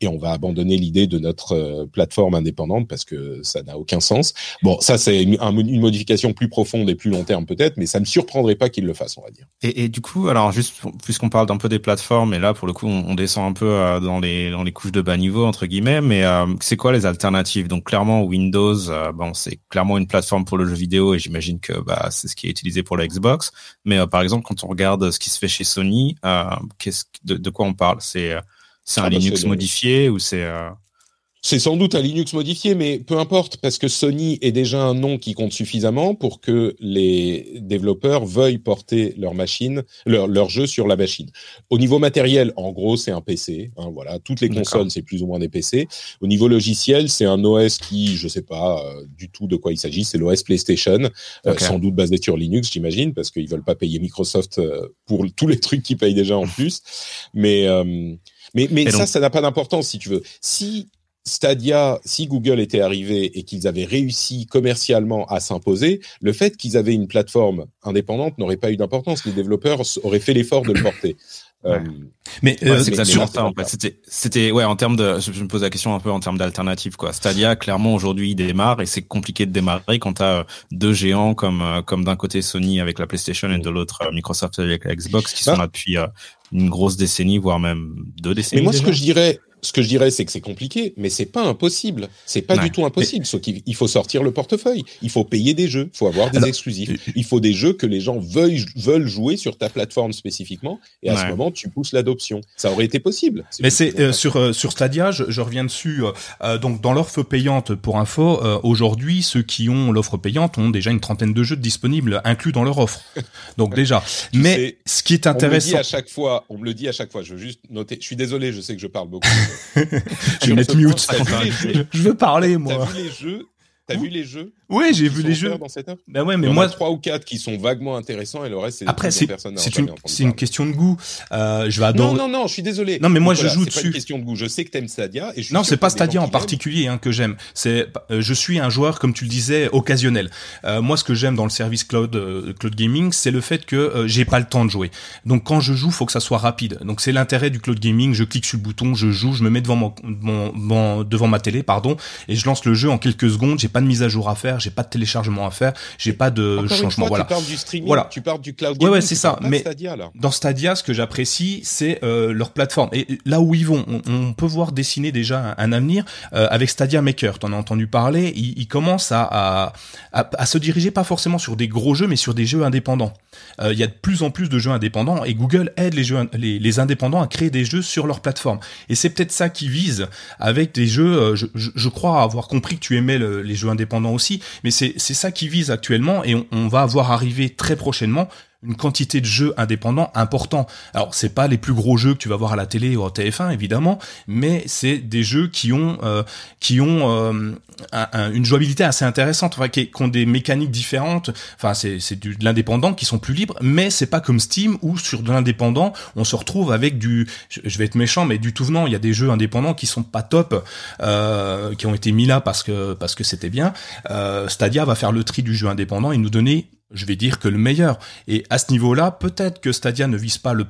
et on va abandonner l'idée de notre euh, plateforme indépendante parce que ça n'a aucun sens. Bon, ça c'est une, un- une modification plus profonde et plus long terme peut-être, mais ça me surprendrait pas qu'ils le fassent, on va dire. Et, du coup, alors juste puisqu'on parle d'un peu des plateformes, et là pour le coup on, descend un peu euh, dans les dans les couches de bas niveau entre guillemets, mais euh, c'est quoi les alternatives? Donc clairement Windows, bon c'est clairement une plateforme pour le jeu vidéo et j'imagine que bah c'est ce qui est utilisé pour la Xbox. Mais par exemple quand on regarde ce qui se fait chez Sony, qu'est-ce de, de quoi on parle? C'est c'est un Ah bah, Linux modifié ou c'est euh, C'est sans doute un Linux modifié, mais peu importe, parce que Sony est déjà un nom qui compte suffisamment pour que les développeurs veuillent porter leur machine, leur, leur jeu sur la machine. Au niveau matériel, en gros, c'est un PC. Hein, voilà, toutes les consoles, c'est plus ou moins des PC. Au niveau logiciel, c'est un OS qui, je sais pas euh, du tout de quoi il s'agit. C'est l'OS PlayStation, euh, sans doute basé sur Linux, j'imagine, parce qu'ils veulent pas payer Microsoft euh, pour tous les trucs qu'ils payent déjà en plus. Mais euh, mais, mais ça, donc- ça n'a pas d'importance si tu veux. Si Stadia, si Google était arrivé et qu'ils avaient réussi commercialement à s'imposer, le fait qu'ils avaient une plateforme indépendante n'aurait pas eu d'importance. Les développeurs auraient fait l'effort de le porter. Euh, Mais Ouais, euh, ça en fait. C'était, c'était, ouais, en termes de, je, je me pose la question un peu en termes d'alternatives quoi. Stadia, clairement aujourd'hui il démarre et c'est compliqué de démarrer quand t'as euh, deux géants comme, euh, comme d'un côté Sony avec la PlayStation et de l'autre Microsoft avec la Xbox qui sont Ah. là depuis une grosse décennie, voire même deux décennies. mais moi, ce que je dirais, ce que je dirais, c'est que c'est compliqué, mais c'est pas impossible. C'est pas Ouais. du tout impossible. Sauf qu'il il faut sortir le portefeuille. Il faut payer des jeux. Il faut avoir des Alors, exclusifs. Il faut des jeux que les gens veuillent, veulent jouer sur ta plateforme spécifiquement. Et à ce moment, tu pousses l'adoption. Ça aurait été possible. Mais c'est euh, sur euh, sur Stadia, je, je reviens dessus. euh, euh, donc dans l'offre payante pour info, euh, aujourd'hui ceux qui ont l'offre payante ont déjà une trentaine de jeux disponibles inclus dans leur offre. Donc déjà. Mais sais, ce qui est On me le dit intéressant, à chaque fois. On me le dit à chaque fois. Je veux juste noter. Je suis désolé. Je sais que je parle beaucoup. je vais mettre mute. T'as Je veux parler T'as moi. vu les jeux T'as vu les jeux Oui, j'ai vu les jeux. dans cette Ben ouais, Il mais y en moi a trois ou quatre qui sont vaguement intéressants et le reste c'est des après c'est c'est une c'est une question de goût. Euh, je vais Non, adorer. non, non, je suis désolé. Non, mais moi, Nicolas, je joue c'est pas dessus. une question de goût. Je sais que t'aimes Stadia et je suis Non, c'est pas y Stadia en particulier hein, que j'aime. C'est, euh, je suis un joueur, comme tu le disais, occasionnel. Euh, moi, ce que j'aime dans le service cloud, euh, cloud gaming, c'est le fait que euh, j'ai pas le temps de jouer. Donc, quand je joue, faut que ça soit rapide. Donc, c'est l'intérêt du cloud gaming. Je clique sur le bouton, je joue, je me mets devant mon, mon- mon- devant ma télé, pardon, et je lance le jeu en quelques secondes. J'ai pas de mise à jour à faire, j'ai pas de téléchargement à faire, j'ai pas de Encore changement. Fois, voilà. Tu parles du streaming, Voilà. tu parles du cloud Ouais, gaming. ouais, tu c'est ça, mais- Stadia, là. Dans Stadia, ce que j'apprécie, c'est euh, leur plateforme. Et là où ils vont, on, on peut voir dessiner déjà un, un avenir euh, avec Stadia Maker. T'en as entendu parler. Ils, ils commencent à, à, à, à se diriger pas forcément sur des gros jeux, mais sur des jeux indépendants. Euh, Il y a de plus en plus de jeux indépendants et Google aide les jeux, les, les indépendants à créer des jeux sur leur plateforme. Et c'est peut-être ça qui vise avec des jeux. je, je, je crois avoir compris que tu aimais le- les jeux indépendants aussi, mais c'est ça qui vise actuellement et on, on va avoir arrivé très prochainement une quantité de jeux indépendants important. Alors c'est pas les plus gros jeux que tu vas voir à la télé ou au TF1 évidemment, mais c'est des jeux qui ont euh, qui ont euh, un- un- une jouabilité assez intéressante, enfin, qui, qui ont des mécaniques différentes. Enfin c'est c'est de l'indépendant qui sont plus libres, mais c'est pas comme Steam où sur de l'indépendant on se retrouve avec du je je vais être méchant mais du tout venant. Il y a des jeux indépendants qui sont pas top, euh, qui ont été mis là parce que parce que c'était bien. Euh, Stadia va faire le tri du jeu indépendant et nous donner je vais dire que le meilleur. Et à ce niveau-là, peut-être que Stadia ne vise pas le,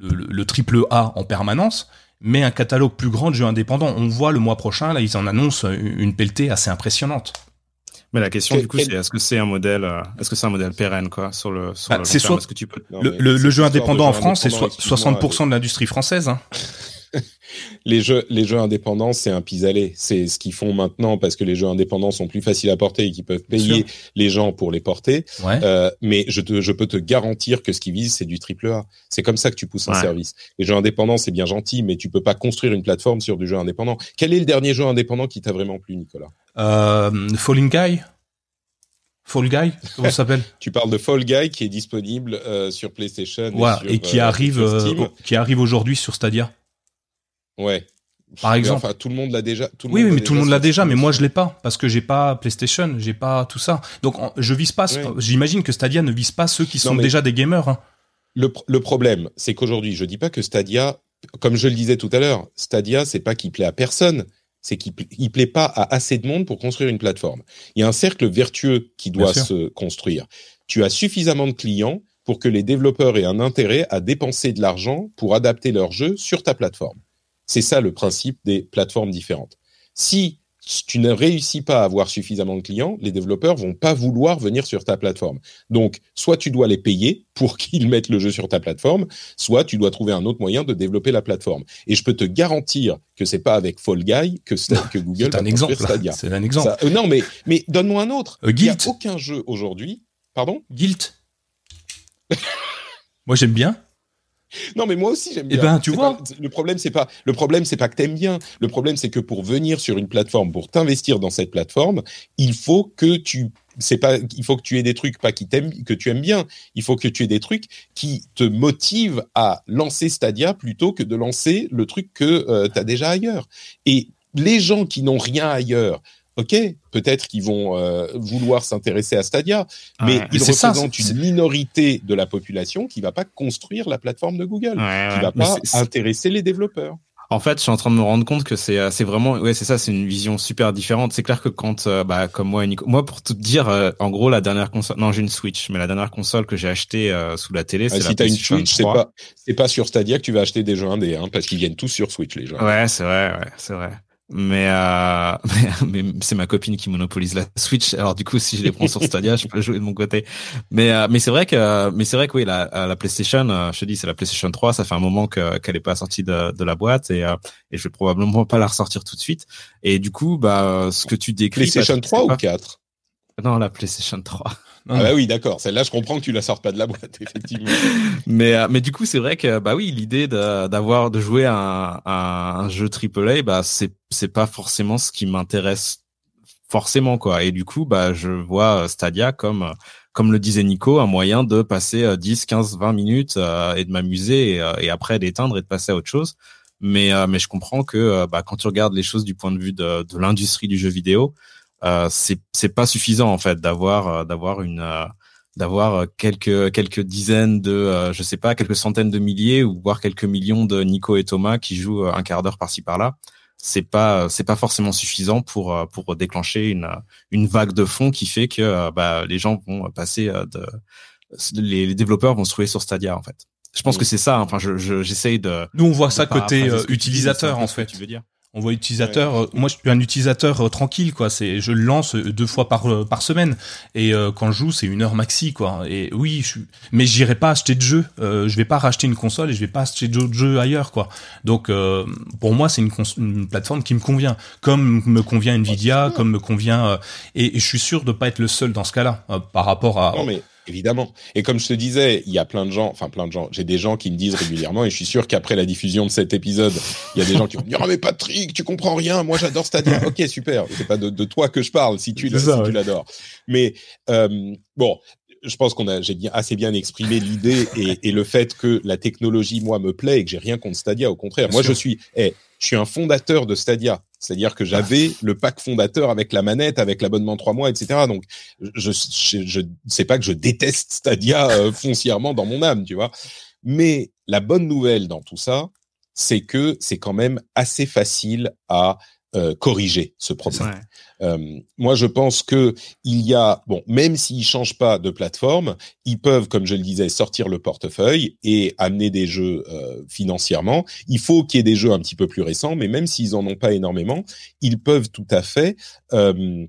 le, le- le triple A en permanence, mais un catalogue plus grand de jeux indépendants. On voit le mois prochain, là, ils en annoncent une pelletée assez impressionnante. Mais la question du coup, quel- c'est est-ce que c'est un modèle, euh, est-ce que c'est un modèle pérenne quoi sur le sur Bah, le long c'est terme? soit- Est-ce que tu peux Non, le, jeu indépendant en France, c'est indépendant, so- excuse-moi, 60% de l'industrie française. Hein. Les jeux, les jeux indépendants, c'est un pis-aller. C'est ce qu'ils font maintenant parce que les jeux indépendants sont plus faciles à porter et qu'ils peuvent payer les gens pour les porter. Ouais. Euh, mais je, te, je peux te garantir que ce qu'ils visent, c'est du triple A. C'est comme ça que tu pousses un service. Les jeux indépendants, c'est bien gentil, mais tu peux pas construire une plateforme sur du jeu indépendant. Quel est le dernier jeu indépendant qui t'a vraiment plu, Nicolas? Euh, Falling Guy Fall Guy Comment ça s'appelle? Tu parles de Fall Guy qui est disponible euh, sur PlayStation sur, et qui euh, arrive, euh, qui arrive aujourd'hui sur Stadia. Ouais. Par exemple. Enfin, tout le monde l'a déjà. Tout le Oui, monde oui, l'a mais tout le monde l'a déjà, mais moi je l'ai pas parce que j'ai pas PlayStation, j'ai pas tout ça. Donc je vise pas. J'imagine que Stadia ne vise pas ceux qui sont déjà des gamers. hein. Le, pr- le problème, c'est qu'aujourd'hui, je dis pas que Stadia, comme je le disais tout à l'heure, Stadia, c'est pas qu'il plaît à personne, c'est qu'il il plaît pas à assez de monde pour construire une plateforme. Il y a un cercle vertueux qui doit Bien sûr. se construire. Tu as suffisamment de clients pour que les développeurs aient un intérêt à dépenser de l'argent pour adapter leur jeu sur ta plateforme. C'est ça le principe des plateformes différentes. Si tu ne réussis pas à avoir suffisamment de clients, les développeurs vont pas vouloir venir sur ta plateforme. Donc, soit tu dois les payer pour qu'ils mettent le jeu sur ta plateforme, soit tu dois trouver un autre moyen de développer la plateforme. Et je peux te garantir que c'est pas avec Fall Guy que, que Google C'est va un exemple. Stadia. C'est un exemple. Ça- euh, non, mais, mais donne-moi un autre. Euh, Il n'y a Guilt. aucun jeu aujourd'hui. Pardon? Guilt. Moi j'aime bien. Non, mais moi aussi j'aime Eh bien. ben, tu vois. pas- le problème c'est pas le problème c'est pas que t'aimes bien. Le problème c'est que pour venir sur une plateforme, pour t'investir dans cette plateforme, il faut que tu c'est pas il faut que tu aies des trucs pas qui t'aiment que tu aimes bien. Il faut que tu aies des trucs qui te motivent à lancer Stadia plutôt que de lancer le truc que tu as déjà ailleurs. Et les gens qui n'ont rien ailleurs. Ok, peut-être qu'ils vont euh, vouloir s'intéresser à Stadia, mais Ouais. ils ça, représentent une minorité de la population qui va pas construire la plateforme de Google Ouais, qui va pas intéresser les développeurs. En fait, je suis en train de me rendre compte que c'est euh, c'est vraiment ouais c'est ça c'est une vision super différente. C'est clair que quand euh, bah comme moi et Nico, moi pour tout dire euh, en gros la dernière console non j'ai une Switch mais la dernière console que j'ai achetée euh, sous la télé Ah, c'est la si t'as une Switch, c'est 3. pas c'est pas sur Stadia que tu vas acheter des jeux indés, hein, parce qu'ils viennent tous sur Switch les jeux. Ouais, c'est vrai, ouais, c'est vrai. Mais, euh, mais, mais c'est ma copine qui monopolise la Switch. Alors du coup, si je les prends sur Stadia, je peux jouer de mon côté. Mais euh, mais c'est vrai que mais c'est vrai que oui, la, la PlayStation, euh, je te dis, c'est la PlayStation 3. Ça fait un moment que qu'elle est pas sortie de, de la boîte et euh, et je vais probablement pas la ressortir tout de suite. Et du coup, bah ce que tu décris, PlayStation Patrick, 3 c'est ou pas- 4 Non, la PlayStation 3. Ah bah oui, d'accord. Celle-là, je comprends que tu la sortes pas de la boîte, effectivement. Mais euh, mais du coup c'est vrai que bah oui l'idée de- d'avoir de jouer à un, à un jeu AAA bah c'est c'est pas forcément ce qui m'intéresse forcément quoi et du coup bah je vois Stadia comme comme le disait Nico un moyen de passer euh, 10 15 20 minutes euh, et de m'amuser et, euh, et après d'éteindre et de passer à autre chose mais euh, mais je comprends que euh, bah, quand tu regardes les choses du point de vue de, de l'industrie du jeu vidéo euh, c'est c'est pas suffisant en fait d'avoir euh, d'avoir une euh, d'avoir euh, quelques quelques dizaines de euh, je sais pas quelques centaines de milliers ou voire quelques millions de Nico et Thomas qui jouent un quart d'heure par-ci par-là. C'est pas c'est pas forcément suffisant pour pour déclencher une une vague de fond qui fait que bah les gens vont passer de les, les développeurs vont se trouver sur Stadia en fait. Je pense que c'est ça enfin je je- j'essaye de Nous on voit ça côté utilisateur en fait. tu veux dire On voit utilisateur. euh, moi, je suis un utilisateur euh, tranquille, quoi. C'est, je le lance euh, deux fois par euh, par semaine, et quand je joue, c'est une heure maxi, quoi. Et oui, je suis. Mais j'irai pas acheter de. Euh, je vais pas racheter une console et je vais pas acheter d'autres jeux ailleurs, quoi. Donc, pour moi, c'est une, cons- une plateforme qui me convient, comme me convient Nvidia, comme me convient. et, et je suis sûr de pas être le seul dans ce cas-là, par rapport à. Non, mais évidemment. Et comme je te disais, il y a plein de gens, enfin plein de gens, j'ai des gens qui me disent régulièrement, et je suis sûr qu'après la diffusion de cet épisode, il y a des gens qui vont me dire, ah mais Patrick, tu comprends rien, moi j'adore Stadia. ok, super, c'est pas de, de toi que je parle, si tu, si tu l'adores. Mais euh, bon, je pense qu'on a, j'ai bien, assez bien exprimé l'idée et, et le fait que la technologie, moi, me plaît et que j'ai rien contre Stadia. Au contraire, Bien moi, sûr. je suis, eh, je suis un fondateur de Stadia. C'est-à-dire que j'avais le pack fondateur avec la manette, avec l'abonnement trois mois, etc. Donc, je, je, je sais pas que je déteste Stadia euh, foncièrement dans mon âme, tu vois. Mais la bonne nouvelle dans tout ça, c'est que c'est quand même assez facile à euh, corriger ce problème. Ouais. Euh, moi, je pense que il y a bon, même s'ils changent pas de plateforme, ils peuvent, comme je le disais, sortir le portefeuille et amener des jeux euh, financièrement. Il faut qu'il y ait des jeux un petit peu plus récents, mais même s'ils en ont pas énormément, ils peuvent tout à fait euh,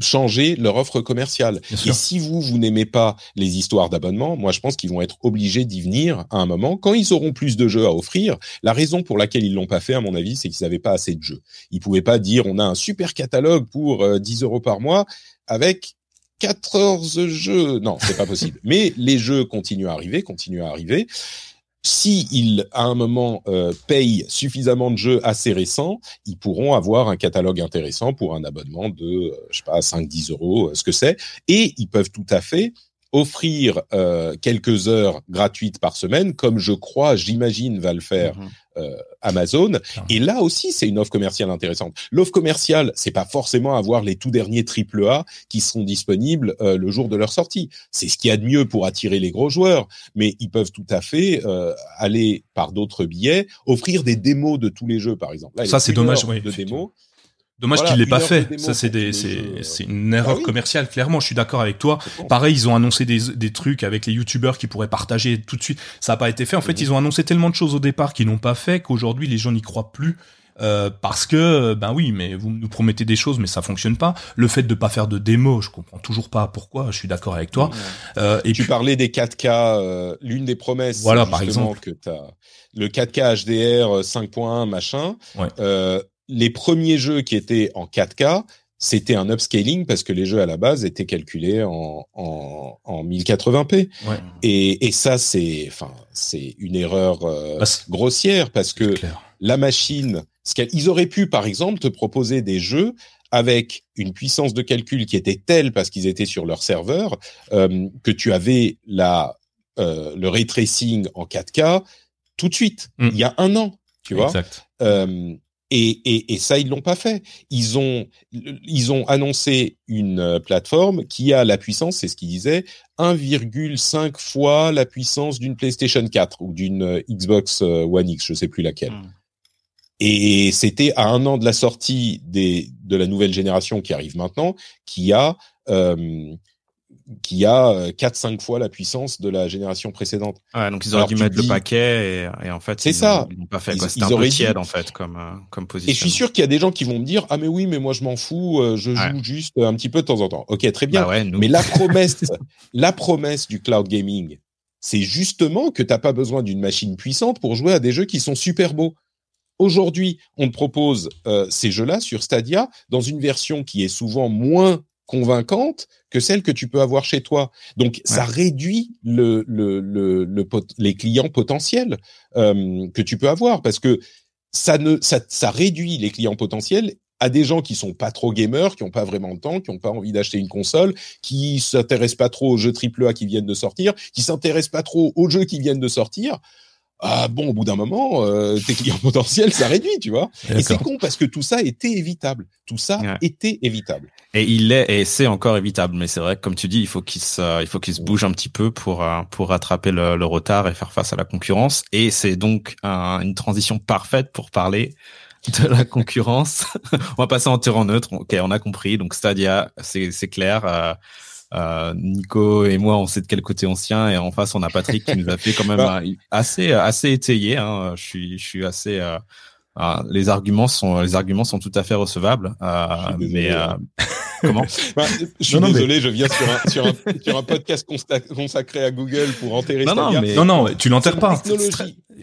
changer leur offre commerciale. Et si vous, vous n'aimez pas les histoires d'abonnement, moi je pense qu'ils vont être obligés d'y venir à un moment. Quand ils auront plus de jeux à offrir, la raison pour laquelle ils l'ont pas fait, à mon avis, c'est qu'ils n'avaient pas assez de jeux. Ils pouvaient pas dire on a un super catalogue pour euh, 10 euros par mois avec 14 jeux. Non, c'est pas possible. Mais les jeux continuent à arriver, continuent à arriver. Si ils, à un moment, euh, payent suffisamment de jeux assez récents, ils pourront avoir un catalogue intéressant pour un abonnement de, euh, je sais pas, 5-10 euros, euh, ce que c'est. Et ils peuvent tout à fait offrir euh, quelques heures gratuites par semaine, comme je crois, j'imagine, va le faire Mhm. Euh, Amazon. Et là aussi, c'est une offre commerciale intéressante. L'offre commerciale, c'est pas forcément avoir les tout derniers triple A qui seront disponibles euh, le jour de leur sortie. C'est ce qu'il y a de mieux pour attirer les gros joueurs, mais ils peuvent tout à fait euh, aller par d'autres billets, offrir des démos de tous les jeux, par exemple. Là, il y Ça, c'est dommage, oui, de effectivement. démos. Dommage Voilà, qu'il l'ait pas fait. Ça, c'est des, c'est, euh. c'est une erreur oui. commerciale. Clairement, je suis d'accord avec toi. Pareil, ils ont annoncé des, des trucs avec les youtubeurs qui pourraient partager tout de suite. Ça n'a pas été fait. En fait, Mhm. ils ont annoncé tellement de choses au départ qu'ils n'ont pas fait qu'aujourd'hui les gens n'y croient plus. Euh, parce que ben oui, mais vous nous promettez des choses, mais ça fonctionne pas. Le fait de pas faire de démo, je comprends toujours pas pourquoi. Je suis d'accord avec toi. Euh, et tu puis, parlais des 4K, euh, l'une des promesses, Voilà, par exemple. que t'as le 4K HDR euh, 5.1 machin. Ouais. Les premiers jeux qui étaient en 4K, c'était un upscaling parce que les jeux à la base étaient calculés en, en, en 1080p. ouais, Et, et ça, c'est, enfin, c'est une erreur euh, Bah, grossière parce que la machine, ce qu'elle- ils auraient pu, par exemple, te proposer des jeux avec une puissance de calcul qui était telle parce qu'ils étaient sur leur serveur euh, que tu avais la euh, le ray tracing en 4K tout de suite, Mm. il y a un an, tu vois. Euh, et, et, et ça, ils l'ont pas fait. Ils ont, ils ont annoncé une euh, plateforme qui a la puissance, c'est ce qu'ils disaient, 1,5 fois la puissance d'une PlayStation 4 ou d'une euh, Xbox euh, One X, je sais plus laquelle. Mm. Et c'était à un an de la sortie des, de la nouvelle génération qui arrive maintenant, qui a, euh, qui a 4-5 fois la puissance de la génération précédente. Ouais, donc ils auraient Alors, dû mettre dis- le paquet et, et en fait C'est ils ça. ils l'ont pas fait C'était un peu dit- tiède en fait comme euh, comme position. Et je suis sûr qu'il y a des gens qui vont me dire ah mais oui mais moi je m'en fous, euh, je joue juste un petit peu de temps en temps. Ok très bien. Bah ouais. Mais la promesse, la promesse du cloud gaming, c'est justement que t'as pas besoin d'une machine puissante pour jouer à des jeux qui sont super beaux. Aujourd'hui, on te propose euh, ces jeux-là sur Stadia dans une version qui est souvent moins convaincante que celle que tu peux avoir chez toi. Donc, ça réduit le, le, le, le pot- les clients potentiels euh, que tu peux avoir parce que ça ne ça, ça réduit les clients potentiels à des gens qui sont pas trop gamers, qui ont pas vraiment de temps, qui ont pas envie d'acheter une console, qui s'intéressent pas trop aux jeux AAA qui viennent de sortir, qui s'intéressent pas trop aux jeux qui viennent de sortir. Ah bon, au bout d'un moment, euh, tes clients potentiels, ça réduit, tu vois. Et c'est con parce que tout ça était évitable. Tout ça Ouais. était évitable. Et il est et c'est encore évitable, mais c'est vrai que comme tu dis, il faut qu'il se, il faut qu'il se bouge un petit peu pour euh, pour rattraper le, le retard et faire face à la concurrence. Et c'est donc un- une transition parfaite pour parler de la concurrence. on va passer en terrain neutre. Ok, on a compris. Donc Stadia, c'est c'est clair. Euh, euh, Nico et moi, on sait de quel côté on tient, et en face, on a Patrick qui nous a fait quand même Bah. euh, assez assez étayé. Hein. Je suis je suis assez euh, Ah, les arguments sont les arguments sont tout à fait recevables, euh, mais euh, hein. Comment bah, Je suis désolé, je viens sur un, sur, un, sur un, podcast consacré à Google pour enterrer non, non, mais... non, non, tu l'enterres pas.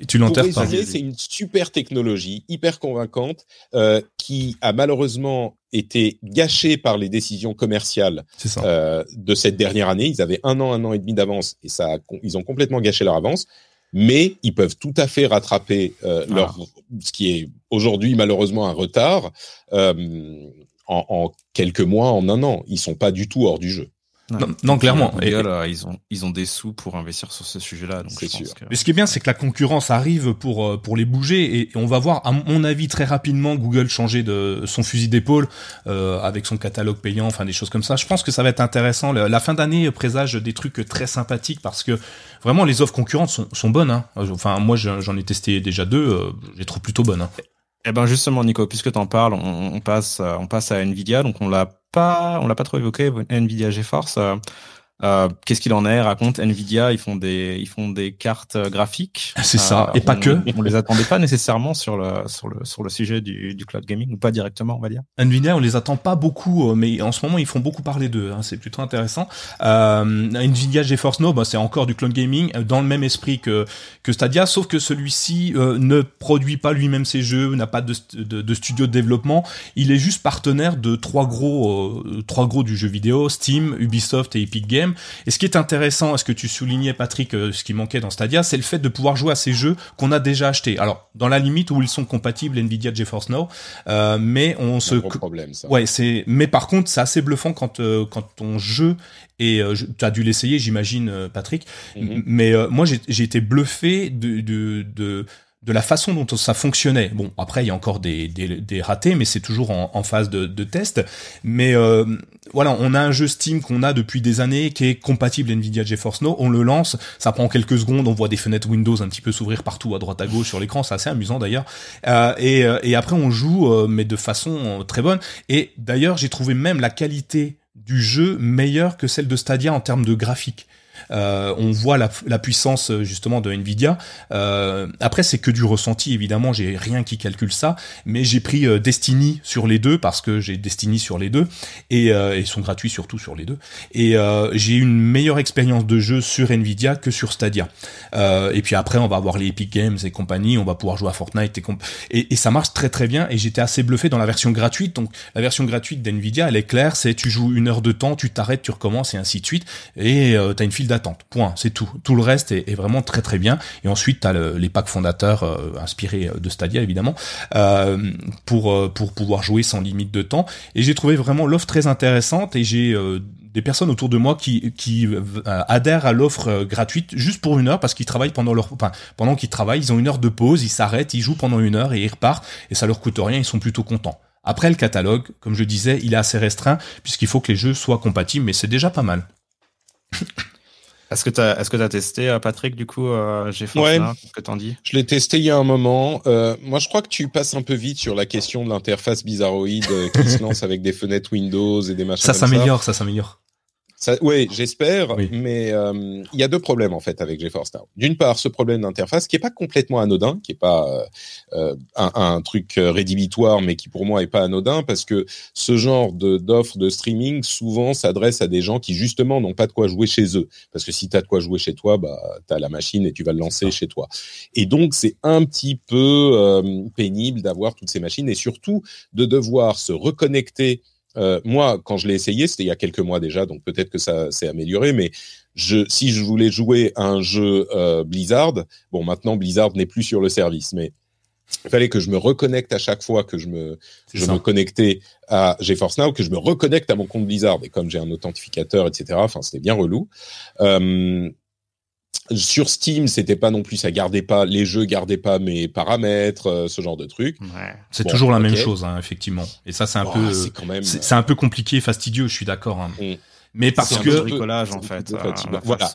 Tu l'enterres pas. C'est une super technologie, hyper convaincante, euh, qui a malheureusement été gâchée par les décisions commerciales euh, de cette dernière année. Ils avaient un an, un an et demi d'avance, et ça, ils ont complètement gâché leur avance mais ils peuvent tout à fait rattraper euh, ah. leur, ce qui est aujourd'hui malheureusement un retard euh, en, en, quelques mois, en un an. Ils sont pas du tout hors du jeu. Non, clairement. et, ils ont ils ont des sous pour investir sur ce sujet-là. Donc je pense Que... Mais ce qui est bien, c'est que la concurrence arrive pour euh, pour les bouger et on va voir, à mon avis, très rapidement, Google changer de son fusil d'épaule euh, avec son catalogue payant, enfin des choses comme ça. Je pense que ça va être intéressant. La fin d'année présage des trucs très sympathiques parce que vraiment les offres concurrentes sont, sont bonnes. Hein. Enfin, moi, j'en ai testé déjà deux. Euh, j'ai trouvé plutôt bonnes. Hein. Eh ben justement, Nico, puisque tu en parles, on, on, passe on passe à Nvidia. Donc on l'a pas, on l'a pas trop évoqué, Nvidia GeForce. Euh, euh, qu'est-ce qu'il en est? Raconte Nvidia, ils font des ils font des cartes graphiques. C'est ça, euh, et pas que. On les attendait pas nécessairement sur le sur le sur le sujet du, du cloud gaming ou pas directement, on va dire. Nvidia, on les attend pas beaucoup, euh, mais en ce moment ils font beaucoup parler d'eux. Hein, c'est plutôt intéressant. Euh, Nvidia GeForce Now, bah, c'est encore du cloud gaming dans le même esprit que que Stadia, sauf que celui-ci ne produit pas lui-même ses jeux, n'a pas de, de, de, studio de développement. Il est juste partenaire de trois gros trois gros du jeu vidéo, Steam, Ubisoft et Epic Games et ce qui est intéressant, ce que tu soulignais Patrick, euh, ce qui manquait dans Stadia, c'est le fait de pouvoir jouer à ces jeux qu'on a déjà achetés. Alors dans la limite où ils sont compatibles Nvidia GeForce Now, euh, mais on se problème ça. Ouais, c'est mais par contre, c'est assez bluffant quand euh, quand ton jeu et tu as dû l'essayer, j'imagine, Patrick. Mm-hmm. Mais moi, j'ai été bluffé de, de, de, de la façon dont ça fonctionnait. Bon, après, il y a encore des, des, ratés, mais c'est toujours en, phase de, test. Mais euh, voilà, on a un jeu Steam qu'on a depuis des années qui est compatible Nvidia GeForce Now. On le lance, ça prend quelques secondes, on voit des fenêtres Windows un petit peu s'ouvrir partout à droite à gauche sur l'écran, c'est assez amusant d'ailleurs. Euh, et, euh, et, après, on joue, mais de façon très bonne. Et d'ailleurs, j'ai trouvé même la qualité du jeu meilleure que celle de Stadia en termes de graphique. Euh, on voit la, puissance euh, justement de Nvidia. Euh, après, c'est que du ressenti, évidemment. J'ai rien qui calcule ça, mais j'ai pris Destiny sur les deux parce que j'ai Destiny sur les deux et ils sont gratuits surtout sur les deux. Et j'ai une meilleure expérience de jeu sur Nvidia que sur Stadia. et puis après, on va avoir les Epic Games et compagnie. On va pouvoir jouer à Fortnite et, et, ça marche très très bien. Et j'étais assez bluffé dans la version gratuite. Donc la version gratuite d'Nvidia, elle est claire. C'est tu joues une heure de temps, tu t'arrêtes, tu recommences et ainsi de suite. Et euh, t'as une file d'attente. Point. C'est tout. Tout le reste est, vraiment très très bien. Et ensuite, tu as les packs fondateurs euh, inspirés de Stadia évidemment euh, pour euh, pour pouvoir jouer sans limite de temps. Et j'ai trouvé vraiment l'offre très intéressante. Et j'ai des personnes autour de moi qui, qui adhèrent à l'offre gratuite juste pour une heure parce qu'ils travaillent pendant leur pendant qu'ils travaillent ils ont une heure de pause ils s'arrêtent ils jouent pendant une heure et ils repartent et ça leur coûte rien ils sont plutôt contents après le catalogue comme je disais il est assez restreint puisqu'il faut que les jeux soient compatibles mais c'est déjà pas mal est-ce que tu as, est-ce que as testé, euh, Patrick, du coup, euh, GeForce ouais, Qu'est-ce que t'en dis? Je l'ai testé il y a un moment. Euh, moi, je crois que tu passes un peu vite sur la question de l'interface bizarroïde euh, qui se lance avec des fenêtres Windows et des machins Ça. s'améliore, ça s'améliore oui, j'espère, mais euh, il y a deux problèmes en fait avec GeForce Now. D'une part, ce problème d'interface qui est pas complètement anodin, qui est pas euh, euh un, un, truc rédhibitoire, mais qui pour moi est pas anodin parce que ce genre de d'offre de streaming souvent s'adresse à des gens qui justement n'ont pas de quoi jouer chez eux. Parce que si tu as de quoi jouer chez toi, bah tu as la machine et tu vas le lancer chez toi. Et donc c'est un petit peu euh, pénible d'avoir toutes ces machines et surtout de devoir se reconnecter euh, moi, quand je l'ai essayé, c'était il y a quelques mois déjà, donc peut-être que ça s'est amélioré, mais je, si je voulais jouer un jeu euh, Blizzard, bon, maintenant Blizzard n'est plus sur le service, mais il fallait que je me reconnecte à chaque fois que je me, je me connectais à GeForce Now, que je me reconnecte à mon compte Blizzard. Et comme j'ai un authentificateur, etc., enfin, c'était bien relou. Euh, sur Steam, c'était pas non plus, ça gardait pas les jeux, gardait pas mes paramètres, euh, ce genre de trucs. Ouais. C'est toujours la même chose, hein, effectivement. Et ça, c'est un peu, c'est quand même, c'est un peu compliqué, fastidieux. Je suis d'accord. Hein. Mm. Mais parce que bricolage en fait. Euh, voilà.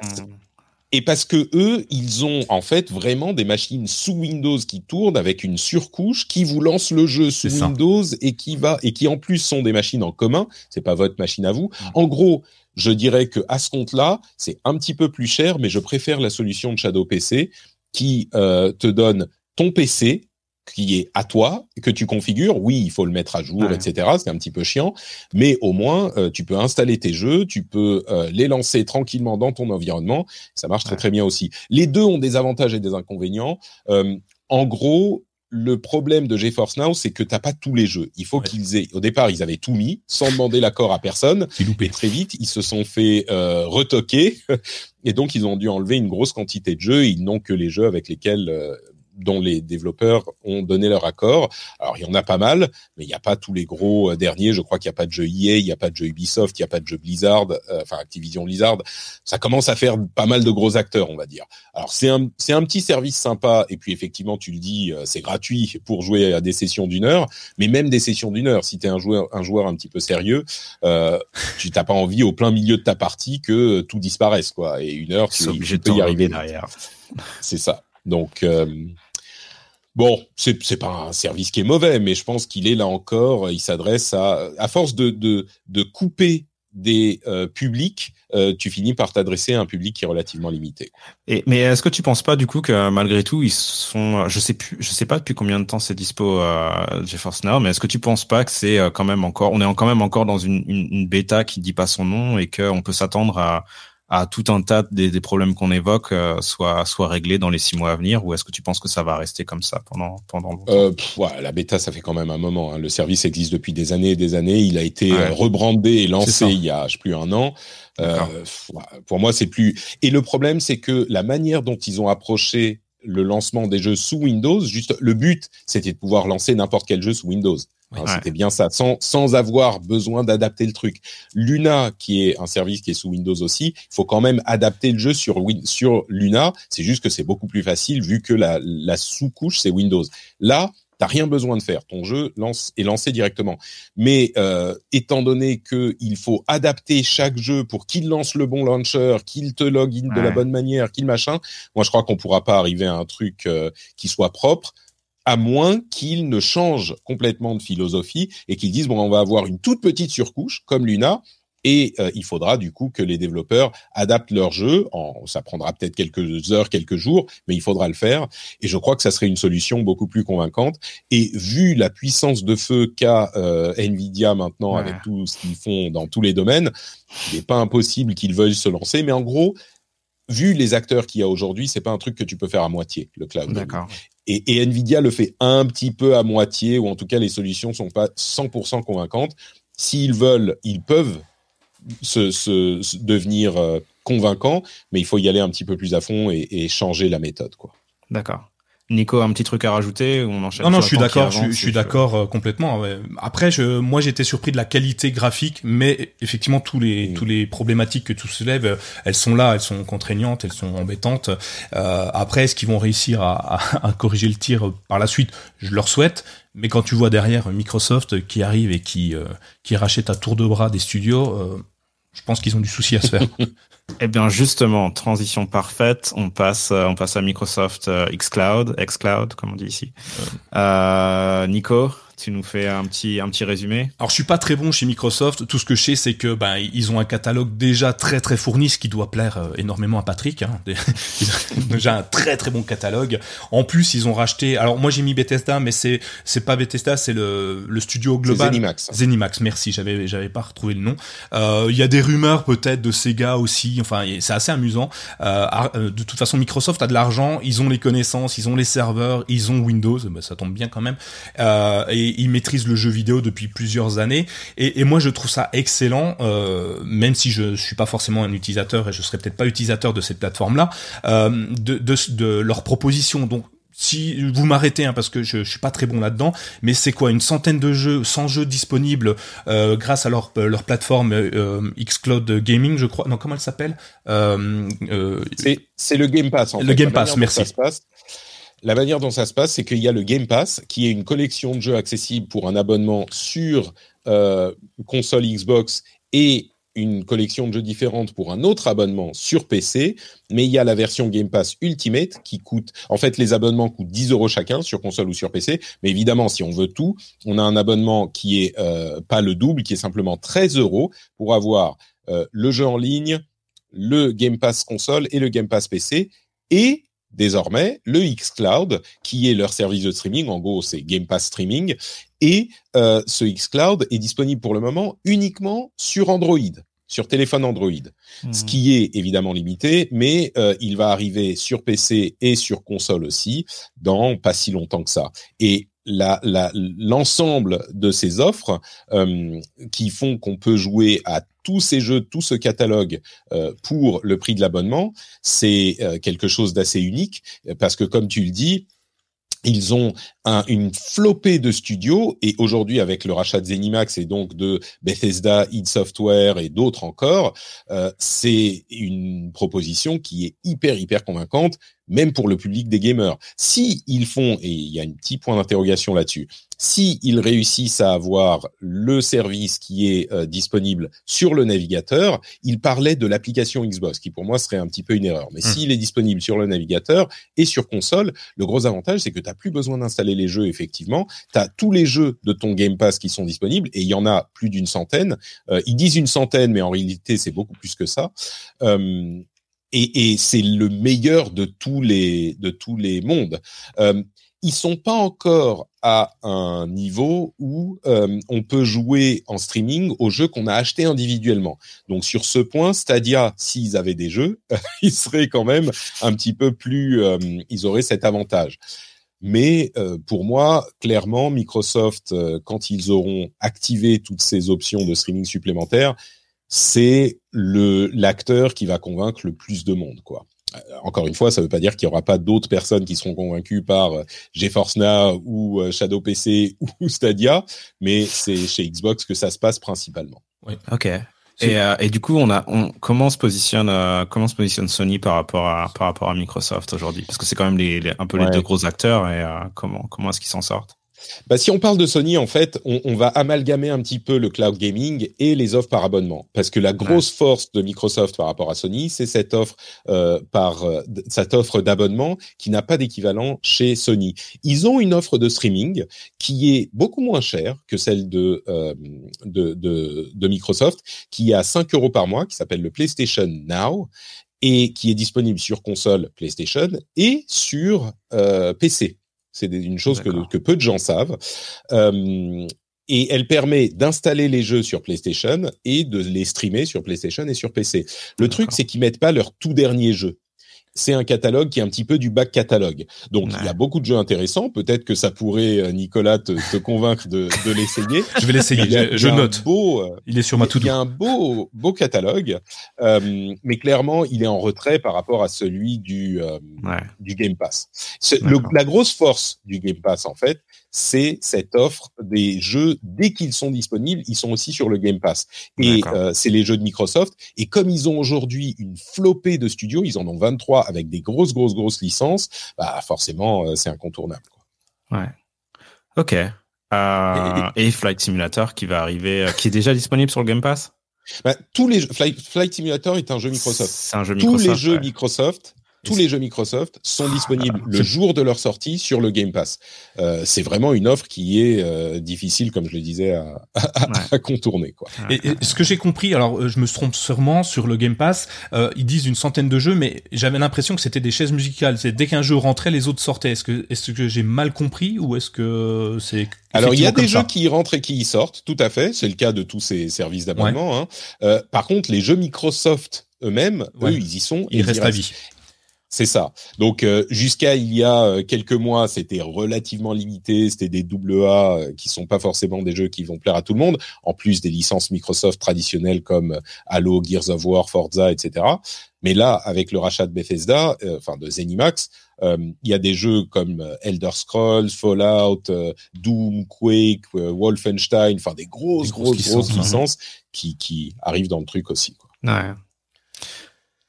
Et parce que eux, ils ont en fait vraiment des machines sous Windows qui tournent avec une surcouche qui vous lance le jeu sous Windows et qui va et qui en plus sont des machines en commun. C'est pas votre machine à vous. Mm. En gros, je dirais que à ce compte-là, c'est un petit peu plus cher, mais je préfère la solution de Shadow PC qui euh, te donne ton PC qui est à toi, que tu configures. Oui, il faut le mettre à jour, etc. C'est un petit peu chiant, mais au moins euh, tu peux installer tes jeux, tu peux euh, les lancer tranquillement dans ton environnement. Ça marche très très bien aussi. Les deux ont des avantages et des inconvénients. Euh, en gros, le problème de GeForce Now, c'est que t'as pas tous les jeux. Il faut qu'ils aient. Au départ, ils avaient tout mis sans demander l'accord à personne. Et très vite, ils se sont fait euh, retoquer et donc ils ont dû enlever une grosse quantité de jeux. Ils n'ont que les jeux avec lesquels euh, dont les développeurs ont donné leur accord. Alors, il y en a pas mal, mais il n'y a pas tous les gros euh, derniers. Je crois qu'il n'y a pas de jeu EA, il n'y a pas de jeu Ubisoft, il n'y a pas de jeu Blizzard, euh, enfin Activision Blizzard. Ça commence à faire pas mal de gros acteurs, on va dire. Alors, c'est un, c'est un petit service sympa. Et puis, effectivement, tu le dis, euh, c'est gratuit pour jouer à des sessions d'une heure. Mais même des sessions d'une heure, si tu es un joueur, un joueur un petit peu sérieux, euh, tu t'as pas envie au plein milieu de ta partie que tout disparaisse, quoi. Et une heure, tu, tu peux y arriver derrière. C'est ça. Donc, euh, Bon, c'est c'est pas un service qui est mauvais, mais je pense qu'il est là encore. Il s'adresse à à force de de de couper des euh, publics, euh, tu finis par t'adresser à un public qui est relativement limité. Et mais est-ce que tu penses pas du coup que malgré tout ils sont, je sais plus, je sais pas depuis combien de temps c'est dispo euh, GeForce Now, mais est-ce que tu penses pas que c'est euh, quand même encore, on est quand même encore dans une, une, bêta qui dit pas son nom et qu'on peut s'attendre à à tout un tas des, des problèmes qu'on évoque euh, soit soit réglés dans les six mois à venir ou est-ce que tu penses que ça va rester comme ça pendant pendant longtemps? Euh, ouais, la bêta ça fait quand même un moment hein. le service existe depuis des années et des années. Il a été euh, rebrandé et lancé il y a je sais plus un an. Euh, pour moi c'est plus et le problème c'est que la manière dont ils ont approché le lancement des jeux sous Windows juste le but c'était de pouvoir lancer n'importe quel jeu sous Windows Hein, c'était bien ça, sans, sans avoir besoin d'adapter le truc. Luna, qui est un service qui est sous Windows aussi, il faut quand même adapter le jeu sur, sur Luna. C'est juste que c'est beaucoup plus facile vu que la, la sous-couche, c'est Windows. Là, T'as rien besoin de faire. Ton jeu lance est lancé directement. Mais euh, étant donné que il faut adapter chaque jeu pour qu'il lance le bon launcher, qu'il te login de la bonne manière, qu'il machin, moi je crois qu'on pourra pas arriver à un truc euh, qui soit propre à moins qu'ils ne changent complètement de philosophie et qu'ils disent bon on va avoir une toute petite surcouche comme Luna et euh, il faudra du coup que les développeurs adaptent leur jeu. En, ça prendra peut-être quelques heures, quelques jours, mais il faudra le faire. Et je crois que ça serait une solution beaucoup plus convaincante. Et vu la puissance de feu qu'a euh, Nvidia maintenant avec tout ce qu'ils font dans tous les domaines, il n'est pas impossible qu'ils veuillent se lancer. Mais en gros, vu les acteurs qu'il y a aujourd'hui, c'est pas un truc que tu peux faire à moitié, le cloud. D'accord. Et, Nvidia le fait un petit peu à moitié, ou en tout cas les solutions sont pas 100% convaincantes. S'ils veulent, ils peuvent se, se, devenir euh, convaincants, mais il faut y aller un petit peu plus à fond et, et changer la méthode, quoi. D'accord. Nico, un petit truc à rajouter ou on enchaîne Non, non, je suis d'accord, je, suis d'accord euh, complètement. Après, je, moi, j'étais surpris de la qualité graphique, mais effectivement, tous les, tous les problématiques que tout se lève, euh, elles sont là, elles sont contraignantes, elles sont embêtantes. Euh, après, est-ce qu'ils vont réussir à, à, à, corriger le tir par la suite? Je leur souhaite. Mais quand tu vois derrière Microsoft qui arrive et qui, euh, qui rachète à tour de bras des studios, je pense qu'ils ont du souci à se faire. Eh bien, justement, transition parfaite. On passe, euh, on passe à Microsoft euh, xCloud, xCloud, comme on dit ici. Euh, Nico, tu nous fais un petit un petit résumé Alors je suis pas très bon chez Microsoft. Tout ce que je sais, c'est que ben ils ont un catalogue déjà très très fourni, ce qui doit plaire euh, énormément à Patrick. Hein. déjà un très très bon catalogue. En plus, ils ont racheté. Alors moi j'ai mis Bethesda, mais c'est c'est pas Bethesda, c'est le le studio global. Zenimax. Zenimax. Merci, j'avais j'avais pas retrouvé le nom. Euh, il y a des rumeurs peut-être de Sega aussi. Enfin, c'est assez amusant. Euh, euh, de toute façon, Microsoft a de l'argent, ils ont les connaissances, ils ont les serveurs, ils ont Windows. Ben, ça tombe bien quand même. Euh, et il maîtrise le jeu vidéo depuis plusieurs années. Et, et moi, je trouve ça excellent, euh, même si je suis pas forcément un utilisateur et je serais peut-être pas utilisateur de cette plateforme-là, euh, de, de, de leurs propositions. Donc, si vous m'arrêtez hein, parce que je, je suis pas très bon là-dedans, mais c'est quoi une centaine de jeux, 100 jeux disponibles euh, grâce à leur leur plateforme euh, xCloud Gaming, je crois. Non, comment elle s'appelle? Euh, C'est le Game Pass. En le Game Pass, merci. La manière dont ça se passe, c'est qu'il y a le Game Pass, qui est une collection de jeux accessibles pour un abonnement sur euh, console Xbox et une collection de jeux différentes pour un autre abonnement sur PC, mais il y a la version Game Pass Ultimate qui coûte, en fait, les abonnements coûtent 10 euros chacun sur console ou sur PC, mais évidemment, si on veut tout, on a un abonnement qui est euh, pas le double, qui est simplement 13 euros pour avoir euh, le jeu en ligne, le Game Pass console et le Game Pass PC, et désormais le xCloud, qui est leur service de streaming. En gros, c'est Game Pass Streaming. Et euh, ce xCloud est disponible pour le moment uniquement sur Android sur téléphone Android, ce Hmm. qui est évidemment limité, mais euh, il va arriver sur PC et sur console aussi dans pas si longtemps que ça. Et l'ensemble de ces offres euh, qui font qu'on peut jouer à tous ces jeux, tout ce catalogue euh, pour le prix de l'abonnement, c'est euh, quelque chose d'assez unique parce que comme tu le dis, ils ont un- une flopée de studios et aujourd'hui avec le rachat de Zenimax et donc de Bethesda, id Software et d'autres encore, euh, c'est une proposition qui est hyper hyper convaincante, même pour le public des gamers. Si ils font et il y a un petit point d'interrogation là-dessus, si ils réussissent à avoir le service qui est euh, disponible sur le navigateur, ils parlaient de l'application Xbox qui pour moi serait un petit peu une erreur. Mais Hmm. s'il est disponible sur le navigateur et sur console, le gros avantage, c'est que tu n'as plus besoin d'installer les jeux, effectivement. Tu as tous les jeux de ton Game Pass qui sont disponibles, et il y en a plus d'une centaine. Euh, ils disent une centaine, mais en réalité, c'est beaucoup plus que ça. Euh, et c'est le meilleur de tous les, de tous les mondes. Euh, ils sont pas encore à un niveau où euh, on peut jouer en streaming aux jeux qu'on a achetés individuellement. Donc sur ce point, Stadia, s'ils avaient des jeux, ils seraient quand même un petit peu plus, ils auraient cet avantage. Mais euh, pour moi, clairement, Microsoft, euh, quand ils auront activé toutes ces options de streaming supplémentaires, c'est le l'acteur qui va convaincre le plus de monde, quoi. Euh, Encore une fois, ça ne veut pas dire qu'il n'y aura pas d'autres personnes qui seront convaincues par GeForce Now ou Shadow PC ou Stadia, mais c'est chez Xbox que ça se passe principalement. Ok. Et, euh, et du coup, on a, on, comment se positionne, euh, comment se positionne Sony par rapport à, par rapport à Microsoft aujourd'hui? Parce que c'est quand même les, les- un peu les deux gros acteurs et euh, comment, comment est-ce qu'ils s'en sortent? Bah, si on parle de Sony, en fait, on, on va amalgamer un petit peu le cloud gaming et les offres par abonnement, parce que la grosse force de Microsoft par rapport à Sony, c'est cette offre euh, par euh, cette offre d'abonnement qui n'a pas d'équivalent chez Sony. Ils ont une offre de streaming qui est beaucoup moins chère que celle de euh, de, de, de Microsoft, qui est à 5 euros par mois, qui s'appelle le PlayStation Now et qui est disponible sur console PlayStation et sur euh, PC. C'est une chose que, que peu de gens savent. Euh, et elle permet d'installer les jeux sur PlayStation et de les streamer sur PlayStation et sur PC. Le truc, c'est qu'ils mettent pas leur tout dernier jeu. C'est un catalogue qui est un petit peu du back catalogue. Donc, il y a beaucoup de jeux intéressants. Peut-être que ça pourrait, euh, Nicolas, te, te convaincre de, de l'essayer. Je vais l'essayer. Il Je, il note. Beau, euh, Il est sur ma il to-do. y a un beau, beau catalogue, euh, mais clairement, il est en retrait par rapport à celui du, euh, Ouais. du Game Pass. Le- la grosse force du Game Pass, en fait, c'est cette offre des jeux, dès qu'ils sont disponibles, ils sont aussi sur le Game Pass. Et euh, c'est les jeux de Microsoft. Et comme ils ont aujourd'hui une flopée de studios, ils en ont 23 avec des grosses, grosses, grosses licences, bah forcément, euh, c'est incontournable. quoi. Ouais. Ok. Euh, et, Flight Simulator qui va arriver, qui est déjà disponible sur le Game Pass? Bah, tous les jeux, Flight, Flight Simulator est un jeu Microsoft. C'est un jeu tous Microsoft. les jeux. Microsoft, tous les jeux Microsoft sont disponibles le jour de leur sortie sur le Game Pass. Euh, c'est vraiment une offre qui est euh, difficile, comme je le disais, à, à- Ouais. à contourner. Quoi. Et, et ce que j'ai compris, alors euh, je me trompe sûrement sur le Game Pass, euh, ils disent une centaine de jeux, mais j'avais l'impression que c'était des chaises musicales. C'est dès qu'un jeu rentrait, les autres sortaient. Est-ce que est-ce que j'ai mal compris ou est-ce que c'est Alors il y a des jeux qui y rentrent et qui y sortent, tout à fait. C'est le cas de tous ces services d'abonnement. hein. Euh, par contre, les jeux Microsoft eux-mêmes, Ouais. eux, ils y sont. et Ils restent à vie. C'est ça. Donc euh, jusqu'à il y a euh, quelques mois, c'était relativement limité. C'était des double A euh, qui sont pas forcément des jeux qui vont plaire à tout le monde. En plus des licences Microsoft traditionnelles comme euh, Halo, Gears of War, Forza, etc. Mais là, avec le rachat de Bethesda, euh, enfin de ZeniMax, euh, il y a des jeux comme Elder Scrolls, Fallout, euh, Doom, Quake, euh, Wolfenstein, enfin des grosses, Des grosses grosses, grosses licences, licences, hein. qui, qui arrivent dans le truc aussi. Quoi. Ouais.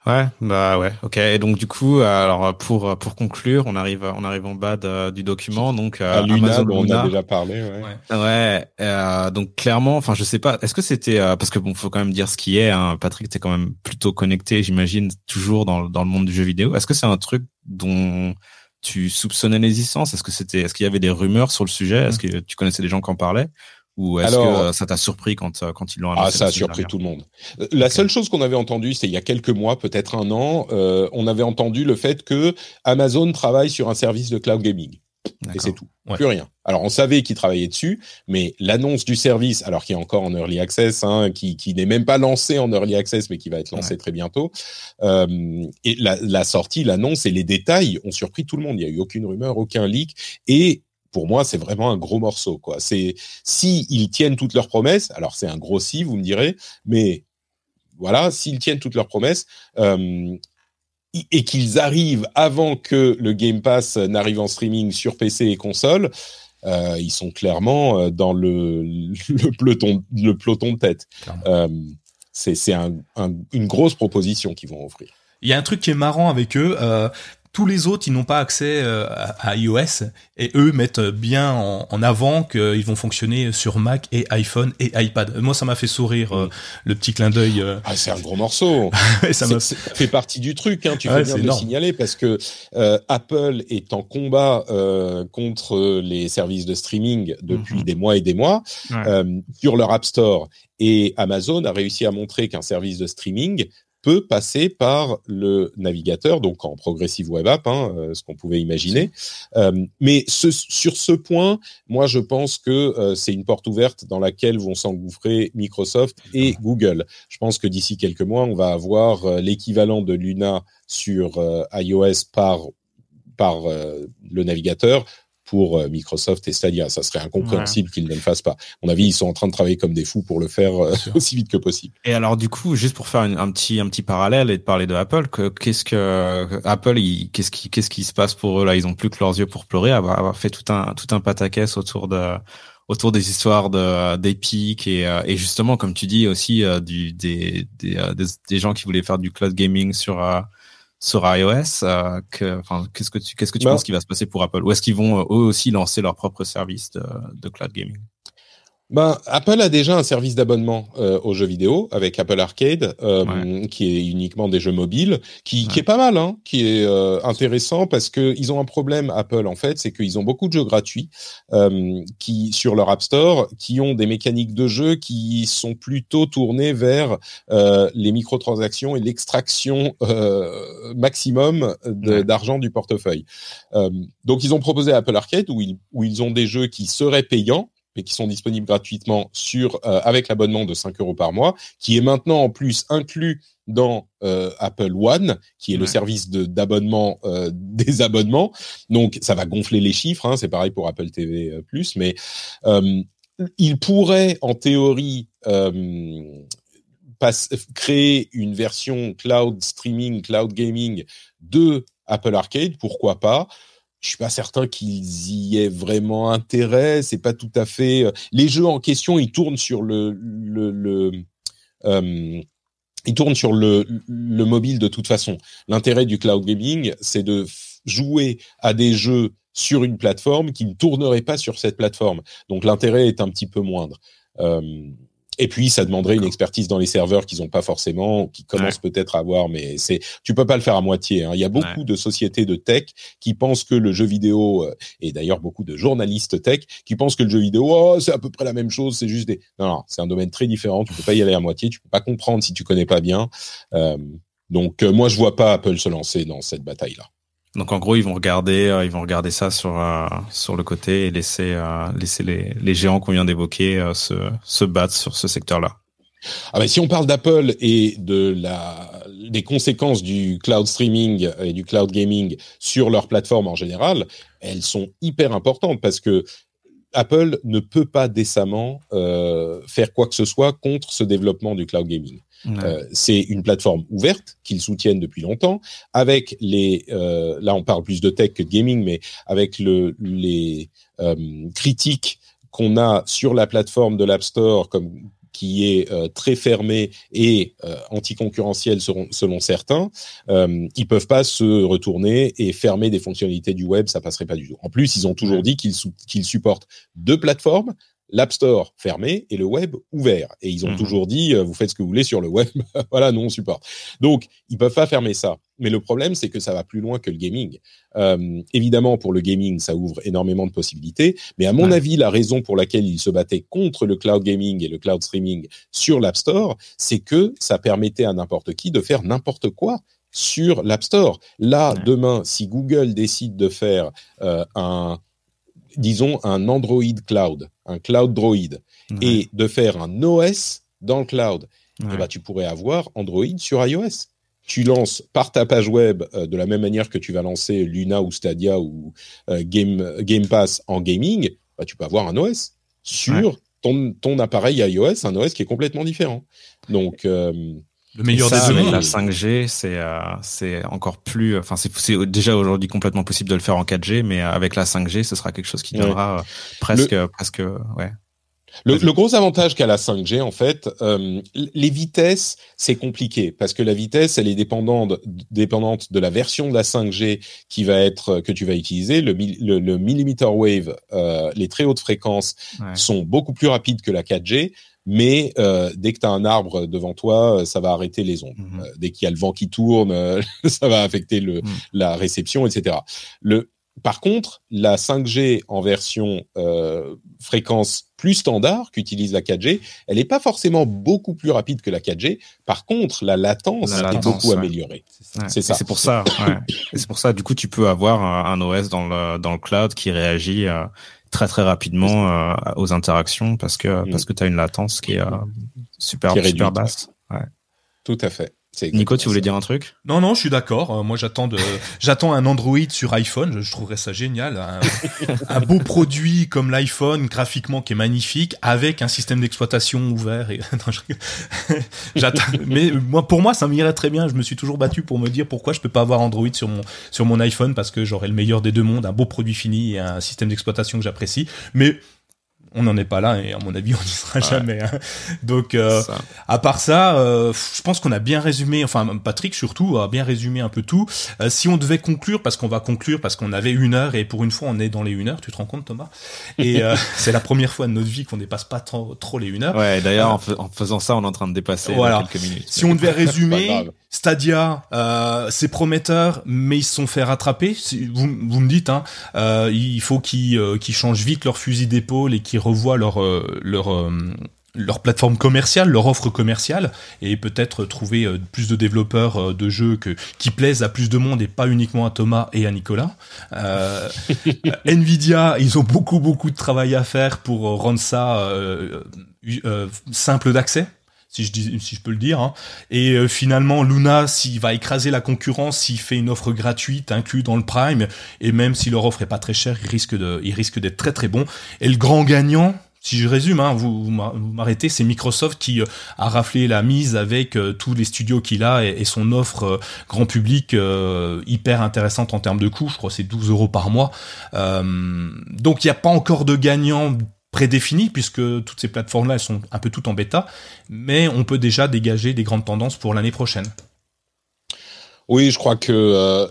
Ouais, bah ouais, ok. Et donc du coup, euh, alors pour pour conclure, on arrive on arrive en bas de- du document, donc euh, à Luna, Amazon dont on a déjà parlé. Ouais. Ouais. Ouais, euh, donc clairement, enfin je sais pas, est-ce que c'était euh, parce que bon, faut quand même dire ce qui est. Hein, Patrick, t'es quand même plutôt connecté, j'imagine, toujours dans le- dans le monde du jeu vidéo. Est-ce que c'est un truc dont tu soupçonnais l'existence? Est-ce que c'était, est-ce qu'il y avait des rumeurs sur le sujet? Est-ce que tu connaissais des gens qui en parlaient? Ou est-ce que ça t'a surpris quand, quand ils l'ont annoncé Ah, ça a surpris tout le monde. La seule chose qu'on avait entendue, c'est il y a quelques mois, peut-être un an, on avait entendu le fait que Amazon travaille sur un service de cloud gaming. Et c'est tout. Plus rien. Alors, on savait qu'ils travaillaient dessus, mais l'annonce du service, alors qu'il est encore en early access, hein, qui, qui n'est même pas lancé en early access, mais qui va être lancé très bientôt, euh, et la, la sortie, l'annonce et les détails ont surpris tout le monde. Il n'y a eu aucune rumeur, aucun leak, et pour moi, c'est vraiment un gros morceau. Quoi. C'est si ils tiennent toutes leurs promesses. Alors, c'est un gros si, vous me direz, mais voilà, s'ils tiennent toutes leurs promesses, euh, et qu'ils arrivent avant que le Game Pass n'arrive en streaming sur PC et console, euh, ils sont clairement euh, dans le, le, peloton, le peloton de tête. Euh, c'est un, une grosse proposition qu'ils vont offrir. Il y a un truc qui est marrant avec eux. Euh, tous les autres, ils n'ont pas accès euh, à, iOS et eux mettent bien en, avant qu'ils vont fonctionner sur Mac et iPhone et iPad. Moi, ça m'a fait sourire euh, le petit clin d'œil. Euh. Ah, c'est un gros morceau. ça, fait partie du truc. Hein, tu fais bien de le signaler parce que Apple est en combat contre les services de streaming depuis mhm. des mois et des mois sur leur App Store. Et Amazon a réussi à montrer qu'un service de streaming peut passer par le navigateur, donc en progressive web app, hein, euh, ce qu'on pouvait imaginer. Euh, mais ce, sur ce point, moi je pense que euh, c'est une porte ouverte dans laquelle vont s'engouffrer Microsoft et Google. Je pense que d'ici quelques mois, on va avoir l'équivalent de Luna sur iOS par par le navigateur pour euh, Microsoft et Stadia. Ça serait incompréhensible qu'ils ne le fassent pas. À mon avis, ils sont en train de travailler comme des fous pour le faire euh, aussi vite que possible. Et alors, du coup, juste pour faire un petit un petit parallèle et de parler de Apple, qu'est-ce que Apple, qu'est-ce qui qu'est-ce qui se passe pour eux là? Ils ont plus que leurs yeux pour pleurer, avoir, avoir fait tout un tout un pataquès autour de autour des histoires de d'Epic et, euh, et justement comme tu dis aussi du des des, des, gens qui voulaient faire du cloud gaming sur sur iOS. Euh, que, qu'est-ce que tu, qu'est-ce que tu bah penses qui va se passer pour Apple? Ou est-ce qu'ils vont eux aussi lancer leur propre service de, de cloud gaming? Ben, Apple a déjà un service d'abonnement euh, aux jeux vidéo avec Apple Arcade, euh, qui est uniquement des jeux mobiles, qui, qui est pas mal, hein, qui est euh, intéressant parce que ils ont un problème Apple en fait, c'est qu'ils ont beaucoup de jeux gratuits euh, qui sur leur App Store, qui ont des mécaniques de jeu qui sont plutôt tournées vers euh, les microtransactions et l'extraction maximum d'argent du portefeuille. donc ils ont proposé Apple Arcade où ils où ils ont des jeux qui seraient payants mais qui sont disponibles gratuitement sur euh, avec l'abonnement de 5 euros par mois, qui est maintenant en plus inclus dans euh, Apple One, qui est le service de d'abonnement euh, des abonnements. Donc ça va gonfler les chiffres. Hein, c'est pareil pour Apple TV Plus, mais il pourrait en théorie créer une version cloud streaming, cloud gaming de Apple Arcade, pourquoi pas je suis pas certain qu'ils y aient vraiment intérêt. C'est pas tout à fait. Euh, les jeux en question, ils tournent sur le le, le euh, ils tournent sur le, le mobile de toute façon. L'intérêt du cloud gaming, c'est de jouer à des jeux sur une plateforme qui ne tournerait pas sur cette plateforme. Donc l'intérêt est un petit peu moindre. Euh, et puis, ça demanderait une expertise dans les serveurs qu'ils n'ont pas forcément, qui commencent peut-être à avoir, mais c'est, tu peux pas le faire à moitié. Hein. Il y a beaucoup de sociétés de tech qui pensent que le jeu vidéo, euh, et d'ailleurs beaucoup de journalistes tech, qui pensent que le jeu vidéo, oh, c'est à peu près la même chose, c'est juste des. Non, non, c'est un domaine très différent. Tu peux pas y aller à moitié. Tu peux pas comprendre si tu connais pas bien. Euh, donc, euh, moi, je vois pas Apple se lancer dans cette bataille-là. Donc en gros, ils vont regarder, euh, ils vont regarder ça sur euh, le côté et laisser euh, les, géants qu'on vient d'évoquer se battre sur ce secteur-là. Ah ben, si on parle d'Apple et des conséquences du cloud streaming et du cloud gaming sur leur plateforme en général, elles sont hyper importantes parce que Apple ne peut pas décemment faire quoi que ce soit contre ce développement du cloud gaming. Euh, c'est une plateforme ouverte qu'ils soutiennent depuis longtemps, avec les euh, là on parle plus de tech que de gaming, mais avec le, les euh, critiques qu'on a sur la plateforme de l'App Store comme qui est euh, très fermé et euh, anticoncurrentiel selon, selon certains, euh, ils peuvent pas se retourner et fermer des fonctionnalités du web, ça passerait pas du tout. En plus, ils ont toujours dit qu'ils qu'ils supportent deux plateformes, l'App Store fermé et le web ouvert. Et ils ont mhm. toujours dit, euh, vous faites ce que vous voulez sur le web, voilà, nous on supporte. Donc, ils peuvent pas fermer ça. Mais le problème, c'est que ça va plus loin que le gaming. Euh, évidemment, pour le gaming, ça ouvre énormément de possibilités. Mais à mon avis, la raison pour laquelle ils se battaient contre le cloud gaming et le cloud streaming sur l'App Store, c'est que ça permettait à n'importe qui de faire n'importe quoi sur l'App Store. Là, demain, si Google décide de faire euh, un, disons, un Android cloud, un cloud droid, et de faire un OS dans le cloud, eh ben, tu pourrais avoir Android sur iOS. Tu lances par ta page web euh, de la même manière que tu vas lancer Luna ou Stadia ou euh, Game, Game Pass en gaming, bah, tu peux avoir un OS sur ton, ton appareil iOS, un OS qui est complètement différent. Donc, le meilleur des deux La 5G, c'est euh, c'est encore plus. Enfin, c'est déjà aujourd'hui complètement possible de le faire en 4G, mais euh, avec la 5G, ce sera quelque chose qui euh, presque presque ouais. Le, le, gros avantage qu'a la 5G, en fait, euh, les vitesses, c'est compliqué parce que la vitesse, elle est dépendante, dépendante de la version de la 5G qui va être que tu vas utiliser. Le, le, le millimeter wave, euh, les très hautes fréquences sont beaucoup plus rapides que la 4G mais euh, dès que tu as un arbre devant toi, euh, ça va arrêter les ondes. Mhm. Euh, dès qu'il y a le vent qui tourne, ça va affecter le, mhm. la réception, etc. Le, par contre, la 5G en version fréquence plus standard qu'utilise la 4G, elle n'est pas forcément beaucoup plus rapide que la 4G. Par contre, la latence, est beaucoup améliorée. C'est ça. C'est pour ça. Ouais. c'est pour ça. Du coup, tu peux avoir un, OS dans le dans le cloud qui réagit très très rapidement euh, aux interactions parce que mm. parce que tu as une latence qui est euh, super super basse. Ouais. Tout à fait. Nico, tu voulais dire un truc? Non, non, je suis d'accord. Euh, moi, j'attends de, j'attends un Android sur iPhone. Je, trouverais ça génial. Un, beau produit comme l'iPhone, graphiquement qui est magnifique, avec un système d'exploitation ouvert. Et j'attends. Mais moi, pour moi, ça m'irait très bien. Je me suis toujours battu pour me dire pourquoi je peux pas avoir Android sur mon sur mon iPhone parce que j'aurais le meilleur des deux mondes, un beau produit fini et un système d'exploitation que j'apprécie. Mais on n'en est pas là et à mon avis on n'y sera jamais. Hein. Donc euh, à part ça, euh, je pense qu'on a bien résumé, enfin Patrick surtout a bien résumé un peu tout. Euh, si on devait conclure, parce qu'on va conclure, parce qu'on avait une heure et pour une fois on est dans les une heure, tu te rends compte Thomas? Et c'est la première fois de notre vie qu'on dépasse pas trop, trop les une heure. Ouais, d'ailleurs en, faisant ça on est en train de dépasser quelques minutes. Si on devait résumer, Stadia, c'est prometteur, mais ils se sont fait rattraper. Vous, vous me dites, hein, il faut qu'ils qu'ils changent vite leur fusil d'épaule et qu'ils revoient leur euh, leur euh, leur plateforme commerciale, leur offre commerciale, et peut-être trouver euh, plus de développeurs de jeux que, qui plaisent à plus de monde et pas uniquement à Thomas et à Nicolas. Nvidia, ils ont beaucoup beaucoup de travail à faire pour rendre ça simple d'accès si je, dis, si je peux le dire. Hein. Et euh, finalement, Luna, s'il va écraser la concurrence, s'il fait une offre gratuite inclus dans le Prime, et même si leur offre est pas très chère, il risque de, il risque d'être très très bon. Et le grand gagnant, si je résume, hein, vous, vous m'arrêtez, c'est Microsoft qui euh, a raflé la mise avec euh, tous les studios qu'il a et, son offre grand public hyper intéressante en termes de coût. Je crois c'est 12 euros par mois. donc il n'y a pas encore de gagnant prédéfini puisque toutes ces plateformes-là elles sont un peu toutes en bêta, mais on peut déjà dégager des grandes tendances pour l'année prochaine. Oui, je crois que euh,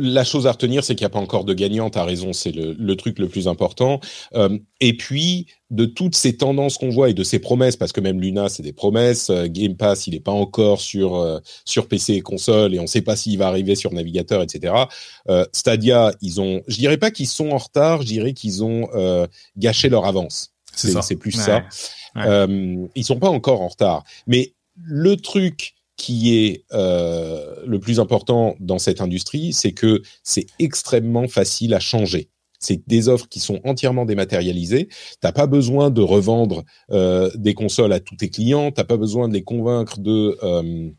la chose à retenir, c'est qu'il n'y a pas encore de gagnant. Tu as raison, c'est le, truc le plus important. Euh, et puis, de toutes ces tendances qu'on voit et de ces promesses, parce que même Luna, c'est des promesses. Euh, Game Pass, il n'est pas encore sur sur PC et console, et on ne sait pas s'il va arriver sur navigateur, etc. Stadia, ils ont, je dirais pas qu'ils sont en retard, je dirais qu'ils ont gâché leur avance. C'est plus ça. ils sont pas encore en retard, mais le truc qui est euh, le plus important dans cette industrie, c'est que c'est extrêmement facile à changer. C'est des offres qui sont entièrement dématérialisées. T'as pas besoin de revendre euh, des consoles à tous tes clients. T'as pas besoin de les convaincre de euh,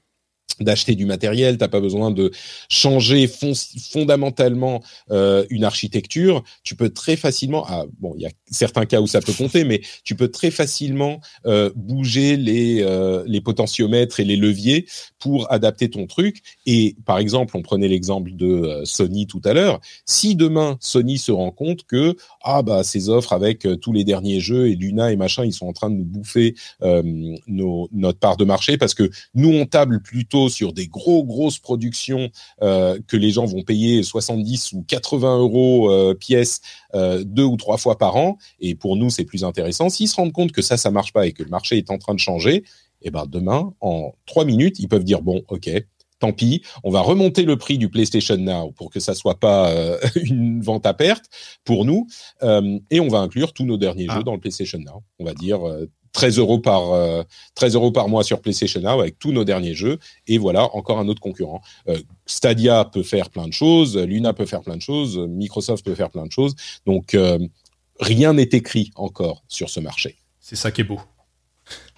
d'acheter du matériel, t'as pas besoin de changer fondamentalement une architecture. Tu peux très facilement, ah, bon, il y a certains cas où ça peut compter, mais tu peux très facilement euh, bouger les euh, les potentiomètres et les leviers pour adapter ton truc. Et par exemple, on prenait l'exemple de euh, Sony tout à l'heure. Si demain Sony se rend compte que ah bah ces offres avec euh, tous les derniers jeux et Luna et machin, ils sont en train de nous bouffer nos, notre part de marché parce que nous on table plutôt sur des gros grosses productions euh, que les gens vont payer 70 ou 80 euros euh, pièces euh, deux ou trois fois par an. Et pour nous, c'est plus intéressant. S'ils se rendent compte que ça, ça marche pas et que le marché est en train de changer, et eh ben demain, en trois minutes, ils peuvent dire bon, ok, tant pis, on va remonter le prix du PlayStation Now pour que ça soit pas euh, une vente à perte pour nous, euh, et on va inclure tous nos derniers jeux ah. dans le PlayStation Now. On va dire 13 euh, euros par 13 euros par mois sur PlayStation Now avec tous nos derniers jeux, et voilà encore un autre concurrent. Stadia peut faire plein de choses, Luna peut faire plein de choses, Microsoft peut faire plein de choses, donc rien n'est écrit encore sur ce marché. C'est ça qui est beau.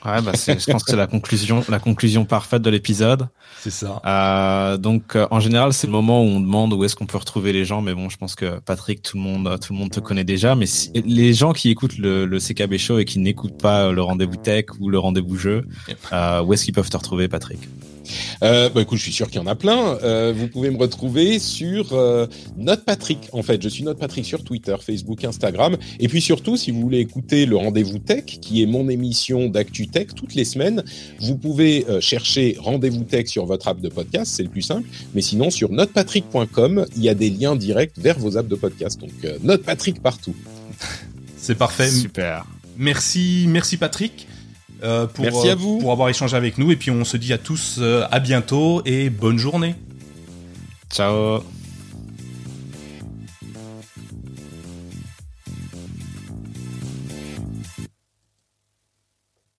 Ouais, bah je pense que c'est la conclusion, la conclusion parfaite de l'épisode. C'est ça. Euh, donc, euh, en général, c'est le moment où on demande où est-ce qu'on peut retrouver les gens. Mais bon, je pense que Patrick, tout le monde, tout le monde te connaît déjà. Mais les gens qui écoutent le, le, CKB Show et qui n'écoutent pas le rendez-vous tech ou le rendez-vous jeu, euh, où est-ce qu'ils peuvent te retrouver, Patrick? Euh, bah écoute, je suis sûr qu'il y en a plein. Euh, vous pouvez me retrouver sur euh, Note Patrick. En fait, je suis Note Patrick sur Twitter, Facebook, Instagram. Et puis surtout, si vous voulez écouter le Rendez-vous Tech, qui est mon émission d'actu tech toutes les semaines, vous pouvez euh, chercher Rendez-vous Tech sur votre app de podcast, c'est le plus simple. Mais sinon, sur notepatrick.com, il y a des liens directs vers vos apps de podcast. Donc, euh, Note Patrick partout. c'est parfait. Super. Merci, merci Patrick. Euh, pour, Merci à vous. pour avoir échangé avec nous. Et puis on se dit à tous euh, à bientôt et bonne journée. Ciao.